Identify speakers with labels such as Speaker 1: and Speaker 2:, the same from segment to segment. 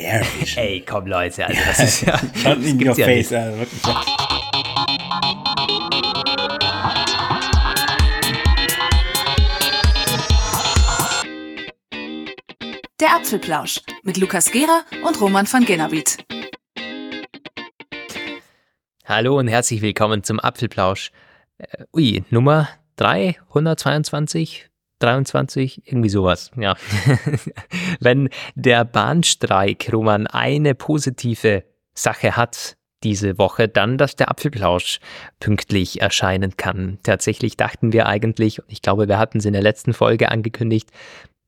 Speaker 1: Airvision.
Speaker 2: Ey, komm Leute, also das ist ja.
Speaker 1: Schon in your
Speaker 2: ja
Speaker 1: face, also wirklich.
Speaker 3: Der Apfelplausch mit Lukas Gera und Roman van Genabit.
Speaker 2: Hallo und herzlich willkommen zum Apfelplausch. Äh, ui, Nummer 322, 23, irgendwie sowas, ja. Wenn der Bahnstreik, Roman, eine positive Sache hat diese Woche, dann, dass der Apfelplausch pünktlich erscheinen kann. Tatsächlich dachten wir eigentlich, und ich glaube, wir hatten es in der letzten Folge angekündigt,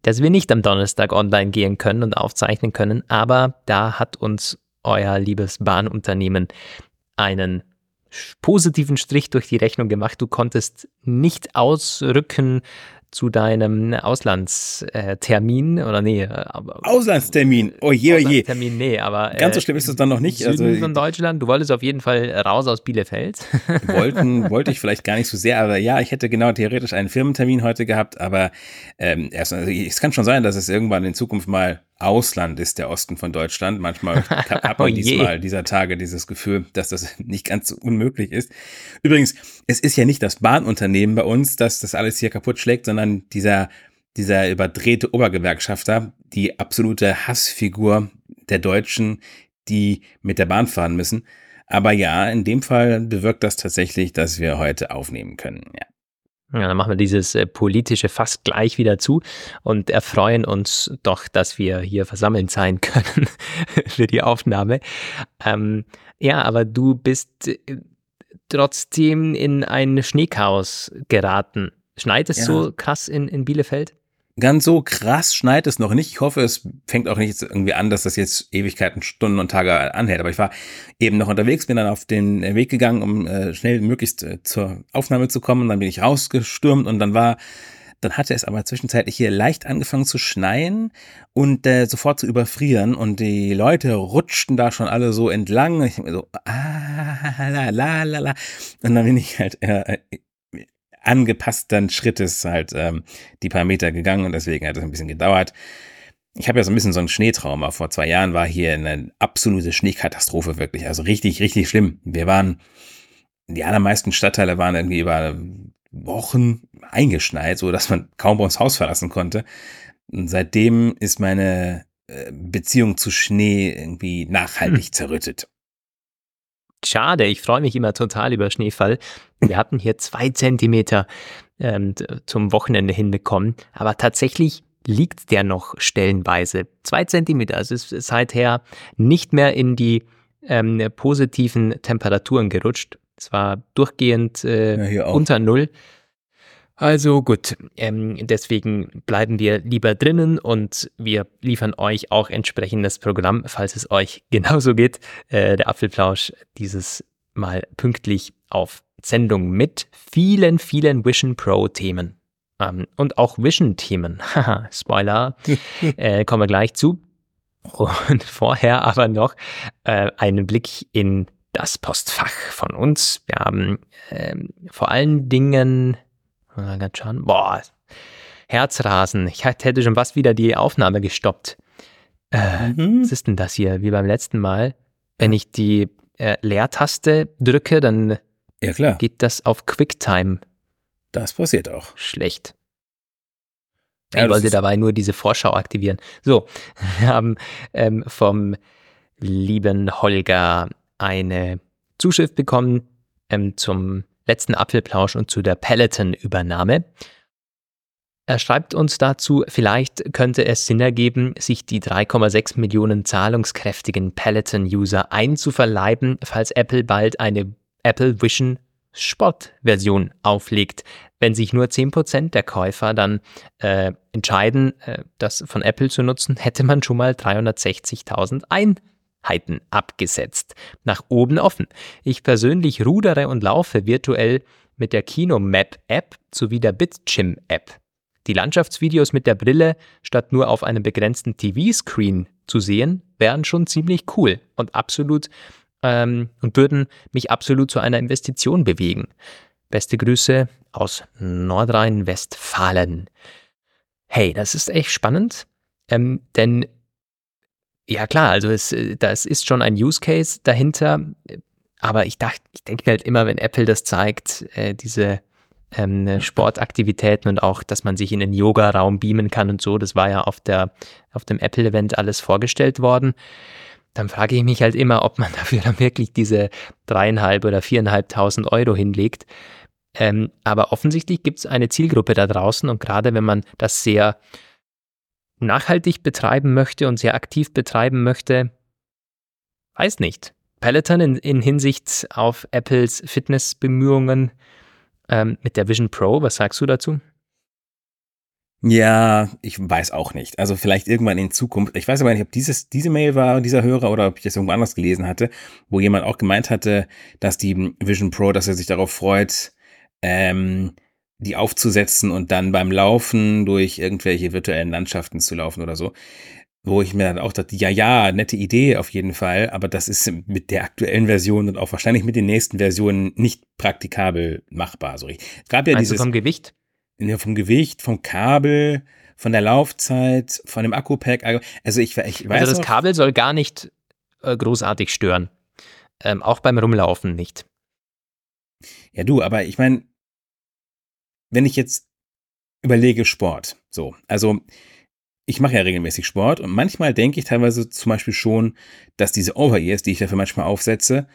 Speaker 2: dass wir nicht am Donnerstag online gehen können und aufzeichnen können, aber da hat uns euer liebes Bahnunternehmen einen positiven Strich durch die Rechnung gemacht. Du konntest nicht ausrücken zu deinem Auslandstermin oder nee.
Speaker 1: Auslandstermin, oje, oje.
Speaker 2: Auslandstermin, nee, aber.
Speaker 1: Ganz so schlimm ist es dann noch nicht.
Speaker 2: Süden also, von Deutschland, du wolltest auf jeden Fall raus aus Bielefeld.
Speaker 1: Wollten, wollte ich vielleicht gar nicht so sehr, aber ja, ich hätte genau theoretisch einen Firmentermin heute gehabt, aber ähm, erst, also, es kann schon sein, dass es irgendwann in Zukunft mal Ausland ist der Osten von Deutschland. Manchmal hat man oh diesmal dieser Tage dieses Gefühl, dass das nicht ganz so unmöglich ist. Übrigens, es ist ja nicht das Bahnunternehmen bei uns, das das alles hier kaputt schlägt, sondern dieser, dieser überdrehte Obergewerkschafter, die absolute Hassfigur der Deutschen, die mit der Bahn fahren müssen. Aber ja, in dem Fall bewirkt das tatsächlich, dass wir heute aufnehmen können. Ja.
Speaker 2: Ja, dann machen wir dieses äh, politische fast gleich wieder zu und erfreuen uns doch, dass wir hier versammelt sein können für die Aufnahme. Ähm, ja, aber du bist äh, trotzdem in ein Schneechaos geraten. Schneit es ja. so krass in, in Bielefeld?
Speaker 1: Ganz so krass schneit es noch nicht. Ich hoffe, es fängt auch nicht irgendwie an, dass das jetzt Ewigkeiten, Stunden und Tage anhält. Aber ich war eben noch unterwegs, bin dann auf den Weg gegangen, um äh, schnell möglichst äh, zur Aufnahme zu kommen. Dann bin ich rausgestürmt und dann war, dann hatte es aber zwischenzeitlich hier leicht angefangen zu schneien und äh, sofort zu überfrieren. Und die Leute rutschten da schon alle so entlang. Und ich so, ah, la, la, la, la. Und dann bin ich halt äh, angepassten Schrittes halt ähm, die paar Meter gegangen und deswegen hat es ein bisschen gedauert. Ich habe ja so ein bisschen so ein Schneetrauma. Vor zwei Jahren war hier eine absolute Schneekatastrophe wirklich. Also richtig, richtig schlimm. Wir waren, die allermeisten Stadtteile waren irgendwie über Wochen eingeschneit, so dass man kaum bei uns Haus verlassen konnte. Und seitdem ist meine äh, Beziehung zu Schnee irgendwie nachhaltig hm. zerrüttet.
Speaker 2: Schade, ich freue mich immer total über Schneefall. Wir hatten hier zwei Zentimeter ähm, zum Wochenende hinbekommen, aber tatsächlich liegt der noch stellenweise. Zwei Zentimeter, also es ist seither nicht mehr in die ähm, positiven Temperaturen gerutscht. Es war durchgehend äh, ja, unter Null. Also gut, ähm, deswegen bleiben wir lieber drinnen und wir liefern euch auch entsprechendes Programm, falls es euch genauso geht. Äh, der Apfelplausch dieses Mal pünktlich auf Sendung mit vielen, vielen Vision Pro Themen. Ähm, und auch Vision Themen. Haha, Spoiler, äh, kommen wir gleich zu. Und vorher aber noch äh, einen Blick in das Postfach von uns. Wir haben ähm, vor allen Dingen Ganz schauen. Boah, Herzrasen. Ich hätte schon was wieder die Aufnahme gestoppt. Äh, mhm. Was ist denn das hier? Wie beim letzten Mal. Wenn ich die äh, Leertaste drücke, dann
Speaker 1: ja, klar.
Speaker 2: geht das auf QuickTime.
Speaker 1: Das passiert auch.
Speaker 2: Schlecht. Ich ja, wollte dabei nur diese Vorschau aktivieren. So, wir haben ähm, vom lieben Holger eine Zuschrift bekommen ähm, zum letzten Apfelplausch und zu der Peloton-Übernahme. Er schreibt uns dazu, vielleicht könnte es Sinn ergeben, sich die 3,6 Millionen zahlungskräftigen Peloton-User einzuverleiben, falls Apple bald eine Apple Vision Sport-Version auflegt. Wenn sich nur 10% der Käufer dann äh, entscheiden, äh, das von Apple zu nutzen, hätte man schon mal 360.000 ein Heiten abgesetzt. Nach oben offen. Ich persönlich rudere und laufe virtuell mit der Kino-Map-App sowie der BitChim-App. Die Landschaftsvideos mit der Brille statt nur auf einem begrenzten TV-Screen zu sehen, wären schon ziemlich cool und absolut ähm, und würden mich absolut zu einer Investition bewegen. Beste Grüße aus Nordrhein-Westfalen. Hey, das ist echt spannend, ähm, denn Ja, klar, also es, äh, das ist schon ein Use Case dahinter. Aber ich dachte, ich denke halt immer, wenn Apple das zeigt, äh, diese ähm, Sportaktivitäten und auch, dass man sich in den Yoga-Raum beamen kann und so, das war ja auf, der, auf dem Apple-Event alles vorgestellt worden. Dann frage ich mich halt immer, ob man dafür dann wirklich diese dreieinhalb oder viereinhalbtausend Euro hinlegt. Ähm, aber offensichtlich gibt es eine Zielgruppe da draußen und gerade wenn man das sehr nachhaltig betreiben möchte und sehr aktiv betreiben möchte, weiß nicht. Peloton in, in Hinsicht auf Apples Fitnessbemühungen ähm, mit der Vision Pro, was sagst du dazu?
Speaker 1: Ja, ich weiß auch nicht. Also vielleicht irgendwann in Zukunft. Ich weiß aber nicht, ob dieses, diese Mail war, dieser Hörer, oder ob ich das irgendwo anders gelesen hatte, wo jemand auch gemeint hatte, dass die Vision Pro, dass er sich darauf freut, ähm, die aufzusetzen und dann beim Laufen durch irgendwelche virtuellen Landschaften zu laufen oder so. Wo ich mir dann auch dachte, ja, ja, nette Idee auf jeden Fall, aber das ist mit der aktuellen Version und auch wahrscheinlich mit den nächsten Versionen nicht praktikabel machbar. So, es
Speaker 2: gab ja dieses. vom Gewicht?
Speaker 1: Ja, vom Gewicht, vom Kabel, von der Laufzeit, von dem Akku-Pack. Also ich, ich weiß.
Speaker 2: Also das Kabel soll gar nicht äh, großartig stören. Ähm, auch beim Rumlaufen nicht.
Speaker 1: Ja, du, aber ich meine, wenn ich jetzt überlege Sport, so, also ich mache ja regelmäßig Sport und manchmal denke ich teilweise zum Beispiel schon, dass diese Over-Ears, die ich dafür manchmal aufsetze,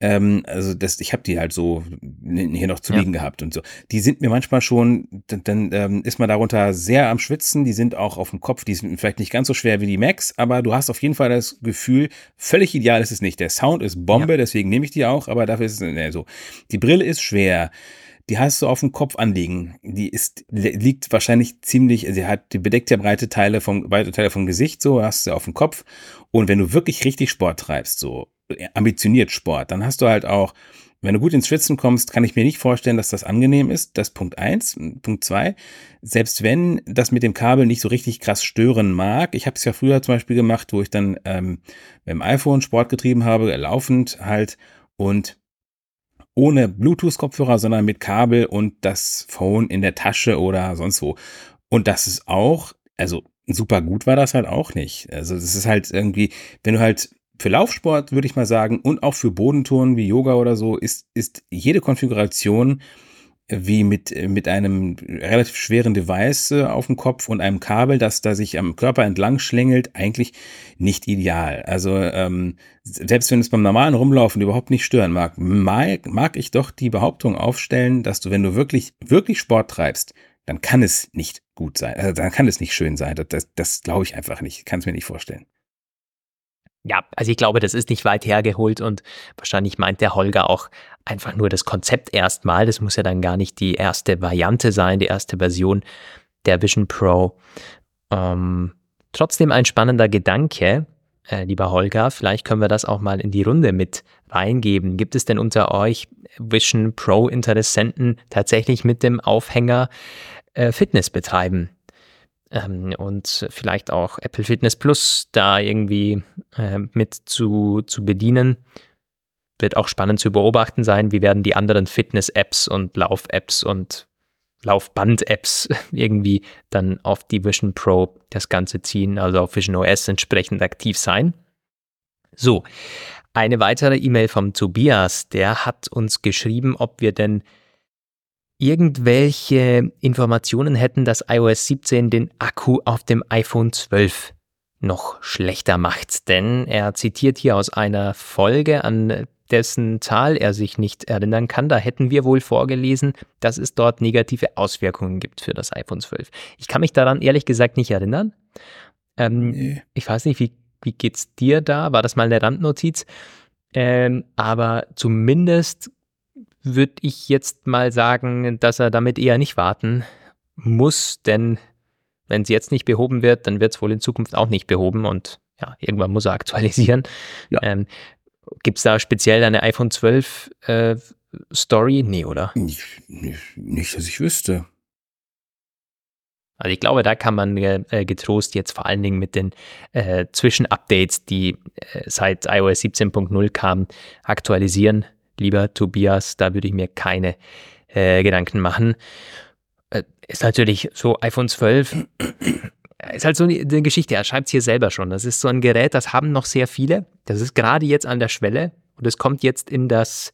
Speaker 1: ähm, also das, ich habe die halt so hier noch zu liegen gehabt und so. Die sind mir manchmal schon, dann, dann ähm, ist man darunter sehr am Schwitzen. Die sind auch auf dem Kopf, die sind vielleicht nicht ganz so schwer wie die Max, aber du hast auf jeden Fall das Gefühl, völlig ideal ist es nicht. Der Sound ist Bombe, ja. deswegen nehme ich die auch, aber dafür ist es ne, so. Die Brille ist schwer die hast du auf dem Kopf anliegen. Die ist, liegt wahrscheinlich ziemlich, sie hat, die bedeckt ja breite Teile vom, breite Teile vom Gesicht, so hast du auf dem Kopf. Und wenn du wirklich richtig Sport treibst, so ambitioniert Sport, dann hast du halt auch, wenn du gut ins Schwitzen kommst, kann ich mir nicht vorstellen, dass das angenehm ist. Das Punkt eins. Punkt zwei. Selbst wenn das mit dem Kabel nicht so richtig krass stören mag, ich habe es ja früher zum Beispiel gemacht, wo ich dann ähm, mit dem iPhone Sport getrieben habe, laufend halt und ohne Bluetooth-Kopfhörer, sondern mit Kabel und das Phone in der Tasche oder sonst wo. Und das ist auch, also super gut war das halt auch nicht. Also das ist halt irgendwie, wenn du halt für Laufsport würde ich mal sagen und auch für Bodentouren wie Yoga oder so ist, ist jede Konfiguration wie mit, mit einem relativ schweren Device äh, auf dem Kopf und einem Kabel, das da sich am Körper entlang schlängelt, eigentlich nicht ideal. Also ähm, selbst wenn es beim normalen Rumlaufen überhaupt nicht stören mag, mag, mag ich doch die Behauptung aufstellen, dass du, wenn du wirklich, wirklich Sport treibst, dann kann es nicht gut sein. Also dann kann es nicht schön sein. Das, das, das glaube ich einfach nicht. Kann es mir nicht vorstellen.
Speaker 2: Ja, also ich glaube, das ist nicht weit hergeholt und wahrscheinlich meint der Holger auch einfach nur das Konzept erstmal. Das muss ja dann gar nicht die erste Variante sein, die erste Version der Vision Pro. Ähm, trotzdem ein spannender Gedanke, äh, lieber Holger. Vielleicht können wir das auch mal in die Runde mit reingeben. Gibt es denn unter euch Vision Pro Interessenten tatsächlich mit dem Aufhänger äh, Fitness betreiben? ähm, und vielleicht auch Apple Fitness Plus da irgendwie äh, mit zu, zu bedienen. Wird auch spannend zu beobachten sein, wie werden die anderen Fitness-Apps und Lauf-Apps und Laufband-Apps irgendwie dann auf die Vision Pro das Ganze ziehen, also auf Vision OS entsprechend aktiv sein. So, eine weitere E-Mail vom Tobias, der hat uns geschrieben, ob wir denn irgendwelche Informationen hätten, dass iOS 17 den Akku auf dem iPhone 12 noch schlechter macht. Denn er zitiert hier aus einer Folge, an dessen Zahl er sich nicht erinnern kann. Da hätten wir wohl vorgelesen, dass es dort negative Auswirkungen gibt für das iPhone 12. Ich kann mich daran ehrlich gesagt nicht erinnern. Ähm, nee. Ich weiß nicht, wie, wie geht's dir da? War das mal eine Randnotiz? Ähm, aber zumindest würde ich jetzt mal sagen, dass er damit eher nicht warten muss, denn wenn es jetzt nicht behoben wird, dann wird es wohl in Zukunft auch nicht behoben und ja, irgendwann muss er aktualisieren. Ja. Ähm, Gibt es da speziell eine iPhone 12 äh, Story? Nee, oder?
Speaker 1: Nicht, nicht, nicht, dass ich wüsste.
Speaker 2: Also ich glaube, da kann man äh, getrost jetzt vor allen Dingen mit den äh, Zwischenupdates, die äh, seit iOS 17.0 kamen, aktualisieren lieber Tobias, da würde ich mir keine äh, Gedanken machen. Äh, ist natürlich so iPhone 12 ist halt so eine, Geschichte, er schreibt es hier selber schon. Das ist so ein Gerät, das haben noch sehr viele. Das ist gerade jetzt an der Schwelle und es kommt jetzt in das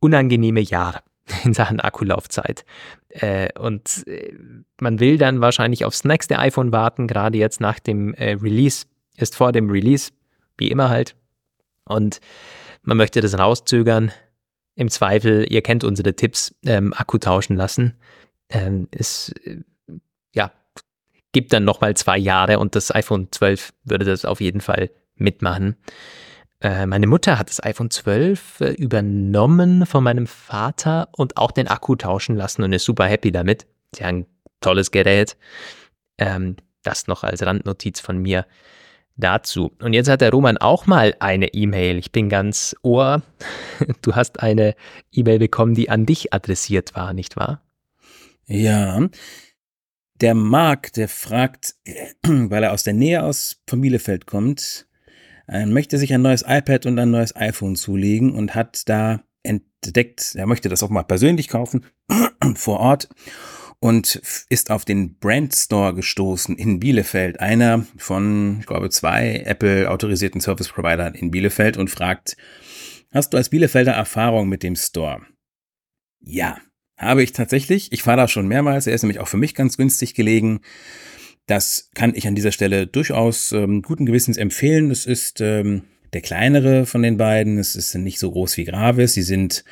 Speaker 2: unangenehme Jahr in Sachen Akkulaufzeit. Äh, und äh, man will dann wahrscheinlich aufs nächste iPhone warten, gerade jetzt nach dem äh, Release, ist vor dem Release, wie immer halt. Und man möchte das rauszögern. Im Zweifel, ihr kennt unsere Tipps, ähm, Akku tauschen lassen. Ähm, ist, äh, ja, gibt dann nochmal zwei Jahre und das iPhone 12 würde das auf jeden Fall mitmachen. Äh, meine Mutter hat das iPhone 12 äh, übernommen von meinem Vater und auch den Akku tauschen lassen und ist super happy damit. Sie haben ein tolles Gerät. Ähm, das noch als Randnotiz von mir dazu. Und jetzt hat der Roman auch mal eine E-Mail. Ich bin ganz ohr. Du hast eine E-Mail bekommen, die an dich adressiert war, nicht wahr?
Speaker 1: Ja. Der Marc, der fragt, weil er aus der Nähe aus von Bielefeld kommt, er möchte sich ein neues iPad und ein neues iPhone zulegen und hat da entdeckt, er möchte das auch mal persönlich kaufen, vor Ort und ist auf den Brand Store gestoßen in Bielefeld, einer von, ich glaube, zwei Apple autorisierten Service Providern in Bielefeld und fragt, hast du als Bielefelder Erfahrung mit dem Store? Ja, habe ich tatsächlich. Ich fahre da schon mehrmals. Er ist nämlich auch für mich ganz günstig gelegen. Das kann ich an dieser Stelle durchaus ähm, guten Gewissens empfehlen. Es ist ähm, der kleinere von den beiden. Es ist nicht so groß wie Gravis. Sie sind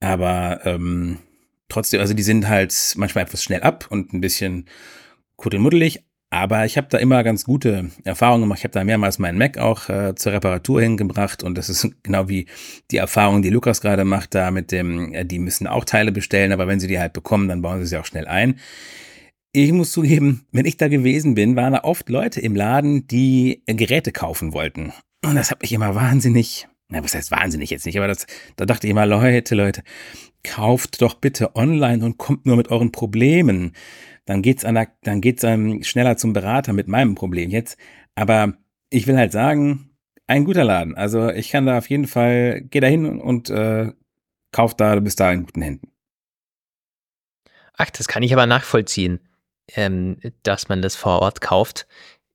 Speaker 1: aber ähm, trotzdem, also die sind halt manchmal etwas schnell ab und ein bisschen kuddelmuddelig. Aber ich habe da immer ganz gute Erfahrungen gemacht. Ich habe da mehrmals meinen Mac auch äh, zur Reparatur hingebracht und das ist genau wie die Erfahrung, die Lukas gerade macht, da mit dem, äh, die müssen auch Teile bestellen, aber wenn sie die halt bekommen, dann bauen sie sie auch schnell ein ich muss zugeben, wenn ich da gewesen bin, waren da oft Leute im Laden, die Geräte kaufen wollten. Und das hat mich immer wahnsinnig, na, was heißt wahnsinnig jetzt nicht, aber das, da dachte ich immer, Leute, Leute, kauft doch bitte online und kommt nur mit euren Problemen. Dann geht's der, dann geht's einem schneller zum Berater mit meinem Problem jetzt. Aber ich will halt sagen, ein guter Laden. Also ich kann da auf jeden Fall, geh da hin und äh, kauf da, du bist da in guten Händen.
Speaker 2: Ach, das kann ich aber nachvollziehen ähm, dass man das vor Ort kauft.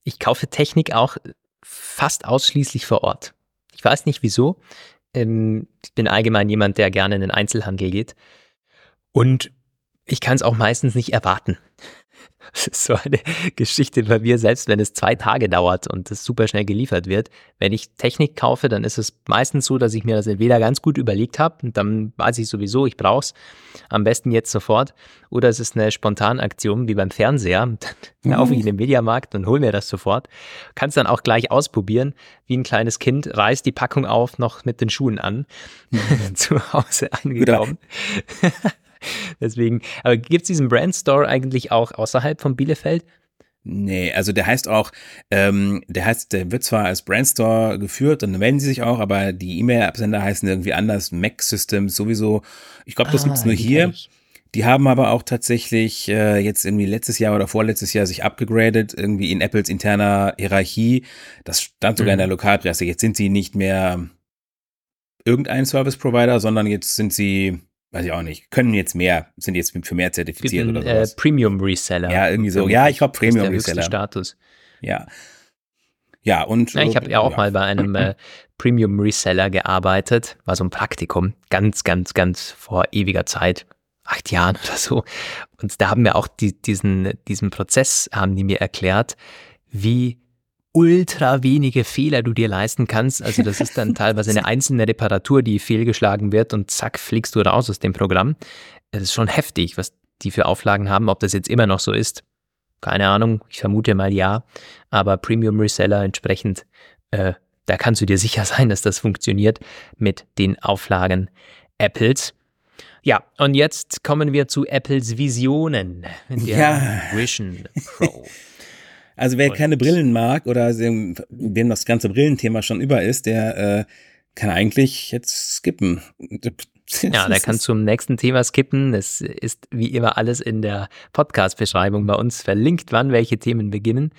Speaker 2: Ich kaufe Technik auch fast ausschließlich vor Ort. Ich weiß nicht wieso. Ähm, ich bin allgemein jemand, der gerne in den Einzelhandel geht. Und ich kann es auch meistens nicht erwarten. Das ist so eine Geschichte bei mir, selbst wenn es zwei Tage dauert und es super schnell geliefert wird. Wenn ich Technik kaufe, dann ist es meistens so, dass ich mir das entweder ganz gut überlegt habe und dann weiß ich sowieso, ich brauche es am besten jetzt sofort. Oder es ist eine Spontanaktion wie beim Fernseher. Dann mhm. laufe ich in den Mediamarkt und hole mir das sofort. Kann es dann auch gleich ausprobieren, wie ein kleines Kind, reißt die Packung auf, noch mit den Schuhen an, zu Hause angekommen. Deswegen, aber gibt es diesen Brand Store eigentlich auch außerhalb von Bielefeld?
Speaker 1: Nee, also der heißt auch, ähm, der heißt, der wird zwar als Brandstore geführt und dann melden sie sich auch, aber die E-Mail-Absender heißen irgendwie anders, Mac Systems sowieso. Ich glaube, das ah, gibt's nur hier. Die haben aber auch tatsächlich äh, jetzt irgendwie letztes Jahr oder vorletztes Jahr sich abgegradet, irgendwie in Apples interner Hierarchie. Das stand sogar mhm. in der mhm. Lokalpresse. Jetzt sind sie nicht mehr irgendein Service Provider, sondern jetzt sind sie weiß ich auch nicht, können jetzt mehr, sind jetzt für mehr zertifiziert
Speaker 2: einen,
Speaker 1: oder sowas.
Speaker 2: Äh, Premium Reseller.
Speaker 1: Ja, irgendwie so. Ja, ich glaube Premium Reseller.
Speaker 2: Status.
Speaker 1: Ja. Ja, und.
Speaker 2: Ja, ich habe ja auch ja. mal bei einem äh, Premium Reseller gearbeitet, war so ein Praktikum, ganz, ganz, ganz vor ewiger Zeit, acht Jahren oder so. Und da haben wir auch die, diesen, diesen Prozess, haben die mir erklärt, wie ultra wenige Fehler du dir leisten kannst. Also das ist dann teilweise eine einzelne Reparatur, die fehlgeschlagen wird und zack, fliegst du raus aus dem Programm. Es ist schon heftig, was die für Auflagen haben. Ob das jetzt immer noch so ist, keine Ahnung. Ich vermute mal ja. Aber Premium Reseller entsprechend, äh, da kannst du dir sicher sein, dass das funktioniert mit den Auflagen Apples. Ja, und jetzt kommen wir zu Apples Visionen.
Speaker 1: Der ja.
Speaker 2: Vision Pro.
Speaker 1: Also wer keine Brillen mag oder dem, dem das ganze Brillenthema schon über ist, der äh, kann eigentlich jetzt skippen.
Speaker 2: Ja, der kann zum nächsten Thema skippen. Es ist wie immer alles in der Podcast-Beschreibung bei uns verlinkt, wann welche Themen beginnen.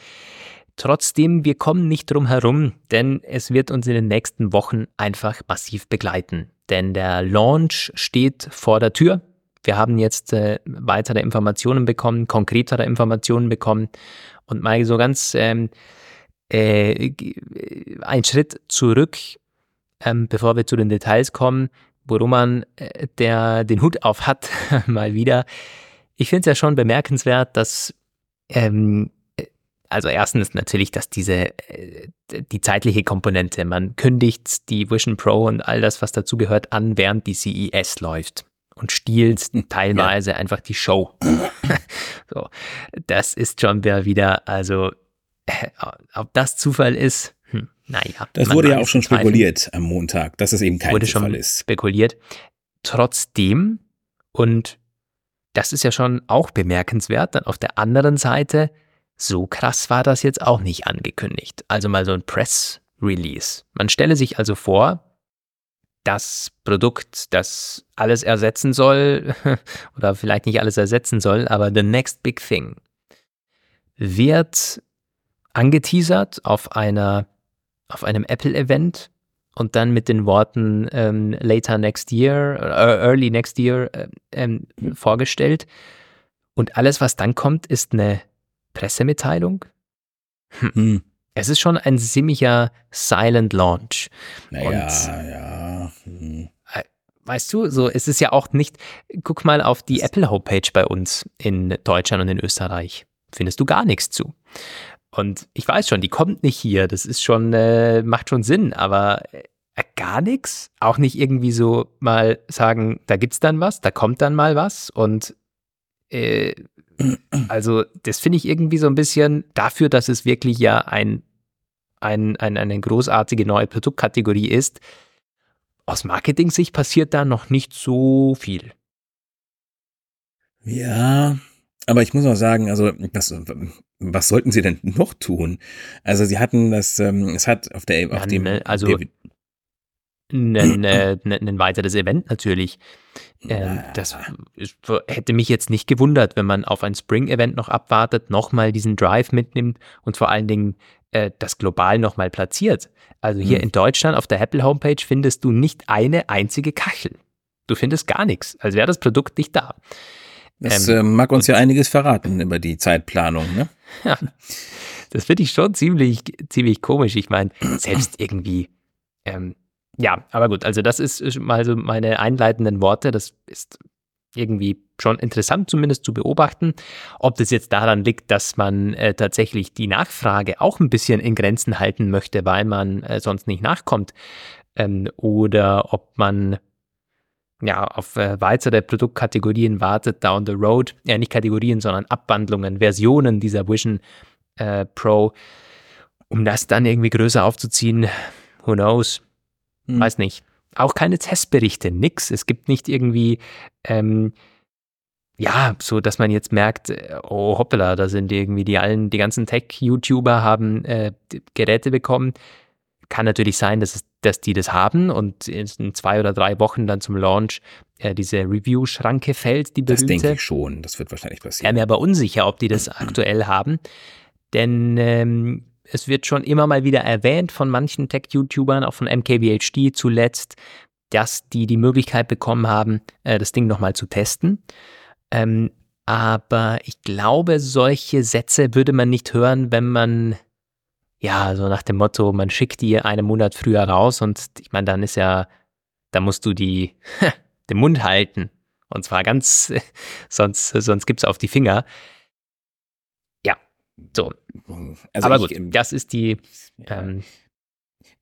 Speaker 2: Trotzdem, wir kommen nicht drum herum, denn es wird uns in den nächsten Wochen einfach massiv begleiten. Denn der Launch steht vor der Tür. Wir haben jetzt äh, weitere Informationen bekommen, konkretere Informationen bekommen Und mal so ganz ähm, äh, ein Schritt zurück, ähm, bevor wir zu den Details kommen, wo Roman äh, der den Hut auf hat, mal wieder. Ich finde es ja schon bemerkenswert, dass ähm, also erstens natürlich, dass diese äh, die zeitliche Komponente, man kündigt die Vision Pro und all das, was dazugehört, an, während die CES läuft und stiehlt teilweise ja. einfach die Show. so, das ist schon wieder, also äh, ob das Zufall ist, hm, naja.
Speaker 1: Das wurde ja auch schon spekuliert am Montag, dass es eben kein wurde Zufall
Speaker 2: schon
Speaker 1: ist.
Speaker 2: Spekuliert. Trotzdem, und das ist ja schon auch bemerkenswert, dann auf der anderen Seite, so krass war das jetzt auch nicht angekündigt. Also mal so ein Press Release. Man stelle sich also vor, das Produkt, das alles ersetzen soll, oder vielleicht nicht alles ersetzen soll, aber the next big thing, wird angeteasert auf einer, auf einem Apple-Event und dann mit den Worten ähm, later next year, äh, early next year äh, ähm, vorgestellt. Und alles, was dann kommt, ist eine Pressemitteilung. Hm. Es ist schon ein ziemlicher Silent Launch.
Speaker 1: Naja, und, ja. Hm.
Speaker 2: Äh, weißt du, so es ist ja auch nicht. Guck mal auf die Apple Homepage bei uns in Deutschland und in Österreich. Findest du gar nichts zu. Und ich weiß schon, die kommt nicht hier. Das ist schon, äh, macht schon Sinn, aber äh, gar nichts. Auch nicht irgendwie so mal sagen, da gibt's dann was, da kommt dann mal was und äh, also das finde ich irgendwie so ein bisschen dafür, dass es wirklich ja ein, ein, ein, eine großartige neue Produktkategorie ist. Aus Marketing-Sicht passiert da noch nicht so viel.
Speaker 1: Ja, aber ich muss auch sagen, also was, was sollten sie denn noch tun? Also sie hatten das, ähm, es hat auf der, auf
Speaker 2: ja,
Speaker 1: dem,
Speaker 2: ne, also David ein, ein, ein weiteres Event natürlich. Ähm, das hätte mich jetzt nicht gewundert, wenn man auf ein Spring-Event noch abwartet, nochmal diesen Drive mitnimmt und vor allen Dingen äh, das global nochmal platziert. Also hier hm. in Deutschland auf der Apple Homepage findest du nicht eine einzige Kachel. Du findest gar nichts, als wäre das Produkt nicht da.
Speaker 1: Das ähm, äh, mag uns ja einiges verraten über die Zeitplanung, ne?
Speaker 2: Ja, das finde ich schon ziemlich, ziemlich komisch. Ich meine, selbst irgendwie ähm, ja, aber gut, also das ist mal so meine einleitenden Worte. Das ist irgendwie schon interessant zumindest zu beobachten. Ob das jetzt daran liegt, dass man äh, tatsächlich die Nachfrage auch ein bisschen in Grenzen halten möchte, weil man äh, sonst nicht nachkommt, ähm, oder ob man ja auf äh, weitere Produktkategorien wartet down the road, ja nicht Kategorien, sondern Abwandlungen, Versionen dieser Vision äh, Pro, um das dann irgendwie größer aufzuziehen. Who knows? Hm. Weiß nicht. Auch keine Testberichte, nix. Es gibt nicht irgendwie, ähm, ja, so dass man jetzt merkt, äh, oh hoppala, da sind irgendwie die allen, die ganzen Tech-YouTuber haben äh, Geräte bekommen. Kann natürlich sein, dass, es, dass die das haben und in zwei oder drei Wochen dann zum Launch äh, diese Review-Schranke fällt, die berühmte.
Speaker 1: Das denke ich schon, das wird wahrscheinlich passieren.
Speaker 2: Bin mir aber unsicher, ob die das aktuell haben, denn ähm, es wird schon immer mal wieder erwähnt von manchen Tech-YouTubern, auch von MKBHD zuletzt, dass die die Möglichkeit bekommen haben, äh, das Ding nochmal zu testen. Ähm, aber ich glaube, solche Sätze würde man nicht hören, wenn man, ja, so nach dem Motto, man schickt die einen Monat früher raus und ich meine, dann ist ja, da musst du die, den Mund halten. Und zwar ganz, sonst, sonst gibt's auf die Finger. So. Also Aber gut, ich, das ist die. Ähm,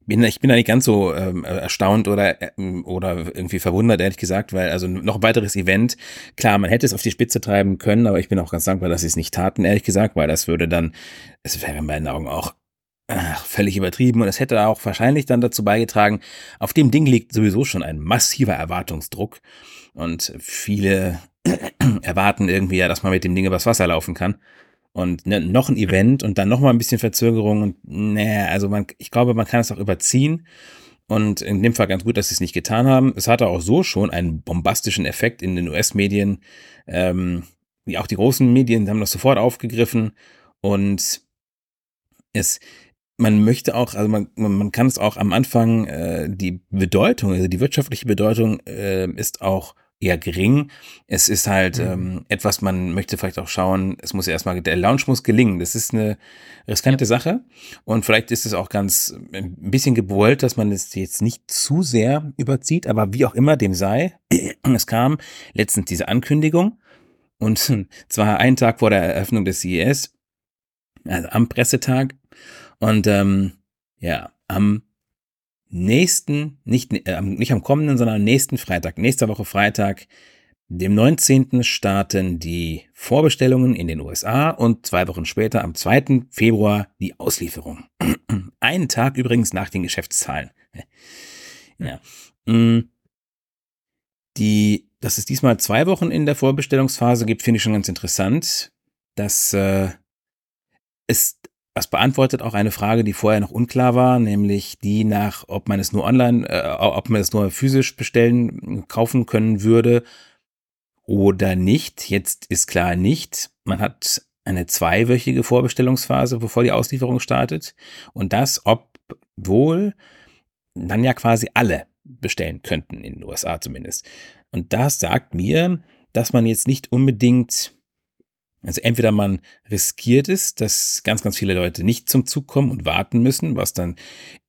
Speaker 1: bin, ich bin da nicht ganz so ähm, erstaunt oder, ähm, oder irgendwie verwundert, ehrlich gesagt, weil also noch ein weiteres Event, klar, man hätte es auf die Spitze treiben können, aber ich bin auch ganz dankbar, dass sie es nicht taten, ehrlich gesagt, weil das würde dann, es wäre in meinen Augen auch ach, völlig übertrieben und es hätte auch wahrscheinlich dann dazu beigetragen, auf dem Ding liegt sowieso schon ein massiver Erwartungsdruck und viele erwarten irgendwie ja, dass man mit dem Ding übers Wasser laufen kann und ne, noch ein Event und dann noch mal ein bisschen Verzögerung und naja, also man, ich glaube, man kann es auch überziehen. Und in dem Fall ganz gut, dass sie es nicht getan haben. Es hatte auch so schon einen bombastischen Effekt in den US-Medien, ähm, wie auch die großen Medien haben das sofort aufgegriffen. Und es man möchte auch, also man, man kann es auch am Anfang, äh, die Bedeutung, also die wirtschaftliche Bedeutung äh, ist auch eher gering. Es ist halt
Speaker 2: Mhm.
Speaker 1: ähm, etwas, man möchte vielleicht auch schauen, es muss erstmal, der Launch muss gelingen. Das ist eine riskante Sache und vielleicht ist es auch ganz äh, ein bisschen gewollt, dass man es jetzt nicht zu sehr überzieht, aber wie auch immer dem sei, es kam letztens diese Ankündigung und zwar einen Tag vor der Eröffnung des CES, also am Pressetag und ähm, ja, am nächsten, nicht, äh, nicht am kommenden, sondern am nächsten Freitag, nächster Woche Freitag, dem 19. starten die Vorbestellungen in den USA und zwei Wochen später, am 2. Februar, die Auslieferung. Einen Tag übrigens nach den Geschäftszahlen. Ja. Mm. Die, dass es diesmal zwei Wochen in der Vorbestellungsphase gibt, finde ich schon ganz interessant. Das äh, ist, das beantwortet auch eine Frage, die vorher noch unklar war, nämlich die nach, ob man es nur online, äh, ob man es nur physisch bestellen, kaufen können würde oder nicht. Jetzt ist klar nicht. Man hat eine zweiwöchige Vorbestellungsphase, bevor die Auslieferung startet. Und das, obwohl dann ja quasi alle bestellen könnten, in den USA zumindest. Und das sagt mir, dass man jetzt nicht unbedingt, also entweder man riskiert es, dass ganz, ganz viele Leute nicht zum Zug kommen und warten müssen, was dann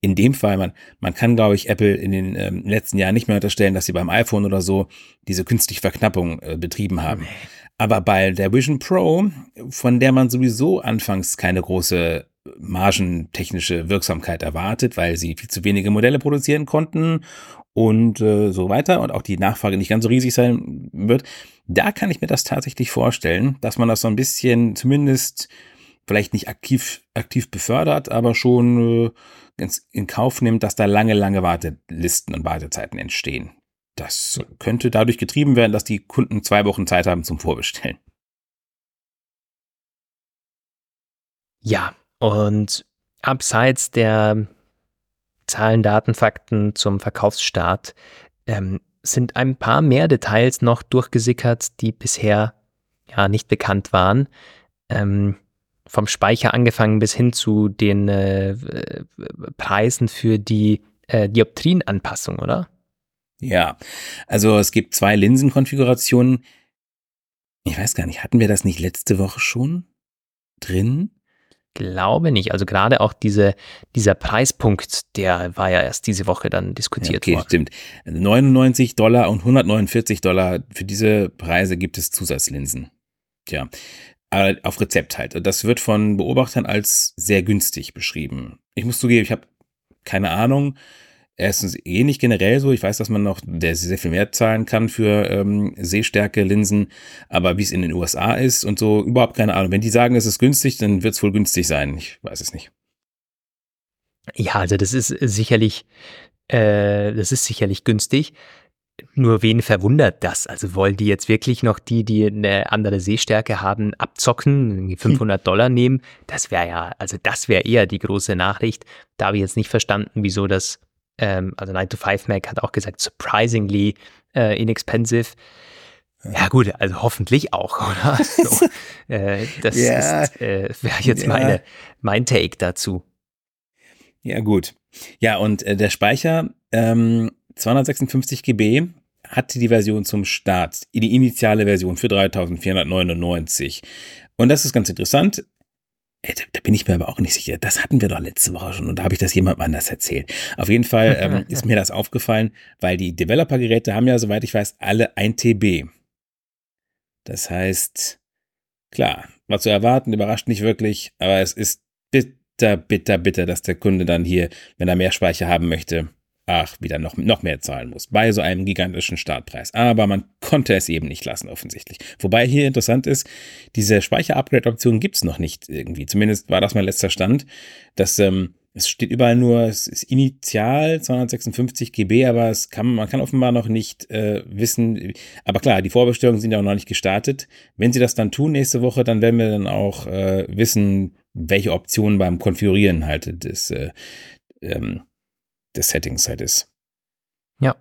Speaker 1: in dem Fall, man, man kann, glaube ich, Apple in den ähm, letzten Jahren nicht mehr unterstellen, dass sie beim iPhone oder so diese künstliche Verknappung äh, betrieben haben. Aber bei der Vision Pro, von der man sowieso anfangs keine große margentechnische Wirksamkeit erwartet, weil sie viel zu wenige Modelle produzieren konnten und äh, so weiter und auch die Nachfrage nicht ganz so riesig sein wird, da kann ich mir das tatsächlich vorstellen, dass man das so ein bisschen zumindest vielleicht nicht aktiv, aktiv befördert, aber schon äh, in Kauf nimmt, dass da lange, lange Wartelisten und Wartezeiten entstehen. Das könnte dadurch getrieben werden, dass die Kunden zwei Wochen Zeit haben zum Vorbestellen.
Speaker 2: Ja, und abseits der Zahlen, Daten, Fakten zum Verkaufsstart ähm, sind ein paar mehr Details noch durchgesickert, die bisher ja nicht bekannt waren. Ähm, vom Speicher angefangen bis hin zu den äh, Preisen für die äh, Dioptrienanpassung, oder?
Speaker 1: Ja, also es gibt zwei Linsenkonfigurationen. Ich weiß gar nicht, hatten wir das nicht letzte Woche schon drin?
Speaker 2: Glaube nicht. Also gerade auch diese, dieser Preispunkt, der war ja erst diese Woche dann
Speaker 1: Ja,
Speaker 2: diskutiert
Speaker 1: okay,
Speaker 2: worden.
Speaker 1: stimmt. 99 Dollar und 149 Dollar. Für diese Preise gibt es Zusatzlinsen. Tja, aber auf Rezept halt. Und Das wird von Beobachtern als sehr günstig beschrieben. Ich muss zugeben, ich habe keine Ahnung. Erstens eh nicht generell so. Ich weiß, dass man noch der sehr viel mehr zahlen kann für ähm, Sehstärke-Linsen, aber wie es in den USA ist und so, überhaupt keine Ahnung. Wenn die sagen, es ist günstig, dann wird es wohl günstig sein. Ich weiß es nicht.
Speaker 2: Ja, also das ist sicherlich, äh, das ist sicherlich günstig. Nur wen verwundert das? Also wollen die jetzt wirklich noch die, die eine andere Sehstärke haben, abzocken, irgendwie 500 Dollar nehmen? Das wäre ja, also das wäre eher die große Nachricht. Da habe ich jetzt nicht verstanden, wieso das, ähm, also 9 to 5 Mac hat auch gesagt, surprisingly äh, inexpensive. Ja gut, also hoffentlich auch, oder? So, äh, das ist, äh, wäre jetzt
Speaker 1: Ja.
Speaker 2: meine, mein Take dazu.
Speaker 1: Ja, gut. Ja, und äh, der Speicher, ähm, 256 GB, hatte die Version zum Start, die initiale Version für 3499. Und das ist ganz interessant. Äh, Da, da bin ich mir aber auch nicht sicher. Das hatten wir doch letzte Woche schon und da habe ich das jemandem anders erzählt. Auf jeden Fall ähm, ist mir das aufgefallen, weil die Developer-Geräte haben ja, soweit ich weiß, alle 1 TB. Das heißt, klar, war zu erwarten, überrascht nicht wirklich, aber es ist bitter, bitter, bitter, dass der Kunde dann hier, wenn er mehr Speicher haben möchte, ach, wieder noch, noch mehr zahlen muss. Bei so einem gigantischen Startpreis. Aber man konnte es eben nicht lassen, offensichtlich. Wobei hier interessant ist, diese Speicher-Upgrade-Option gibt es noch nicht irgendwie. Zumindest war das mein letzter Stand. Das, ähm, es steht überall nur, es ist initial 256 GB, aber es kann, man kann offenbar noch nicht äh, wissen. Aber klar, die Vorbestellungen sind ja auch noch nicht gestartet. Wenn sie das dann tun nächste Woche, dann werden wir dann auch äh, wissen, welche Optionen beim Konfigurieren halt des, äh, ähm, des Settings halt ist.
Speaker 2: Ja.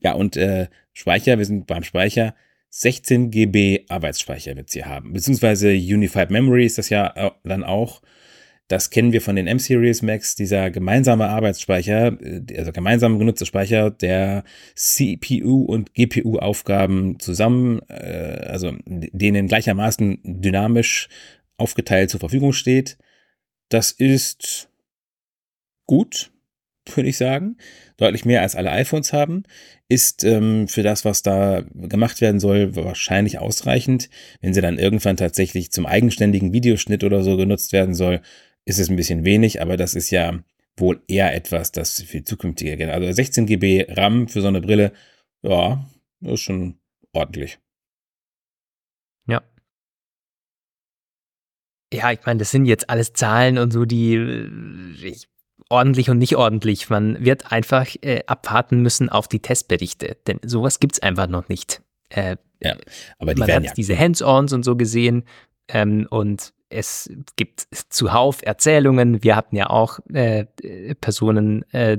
Speaker 1: Ja, und äh, Speicher, wir sind beim Speicher. 16 GB Arbeitsspeicher wird sie haben. Beziehungsweise Unified Memory ist das ja äh, dann auch. Das kennen wir von den M-Series Macs, dieser gemeinsame Arbeitsspeicher, äh, also gemeinsam genutzte Speicher, der CPU und GPU-Aufgaben zusammen, äh, also denen gleichermaßen dynamisch aufgeteilt zur Verfügung steht. Das ist gut, würde ich sagen. Deutlich mehr als alle iPhones haben. Ist ähm, für das, was da gemacht werden soll, wahrscheinlich ausreichend. Wenn sie dann irgendwann tatsächlich zum eigenständigen Videoschnitt oder so genutzt werden soll, ist es ein bisschen wenig, aber das ist ja wohl eher etwas, das für zukünftige geht. Also 16 GB RAM für so eine Brille, ja, ist schon ordentlich.
Speaker 2: Ja. Ja, ich meine, das sind jetzt alles Zahlen und so, die äh, ich, ordentlich und nicht ordentlich. Man wird einfach äh, abwarten müssen auf die Testberichte, denn sowas gibt es einfach noch nicht. Äh,
Speaker 1: ja, aber die
Speaker 2: man
Speaker 1: werden
Speaker 2: hat
Speaker 1: ja
Speaker 2: diese Hands-ons und so gesehen ähm, und es gibt zuhauf Erzählungen. Wir hatten ja auch äh, Personen, äh,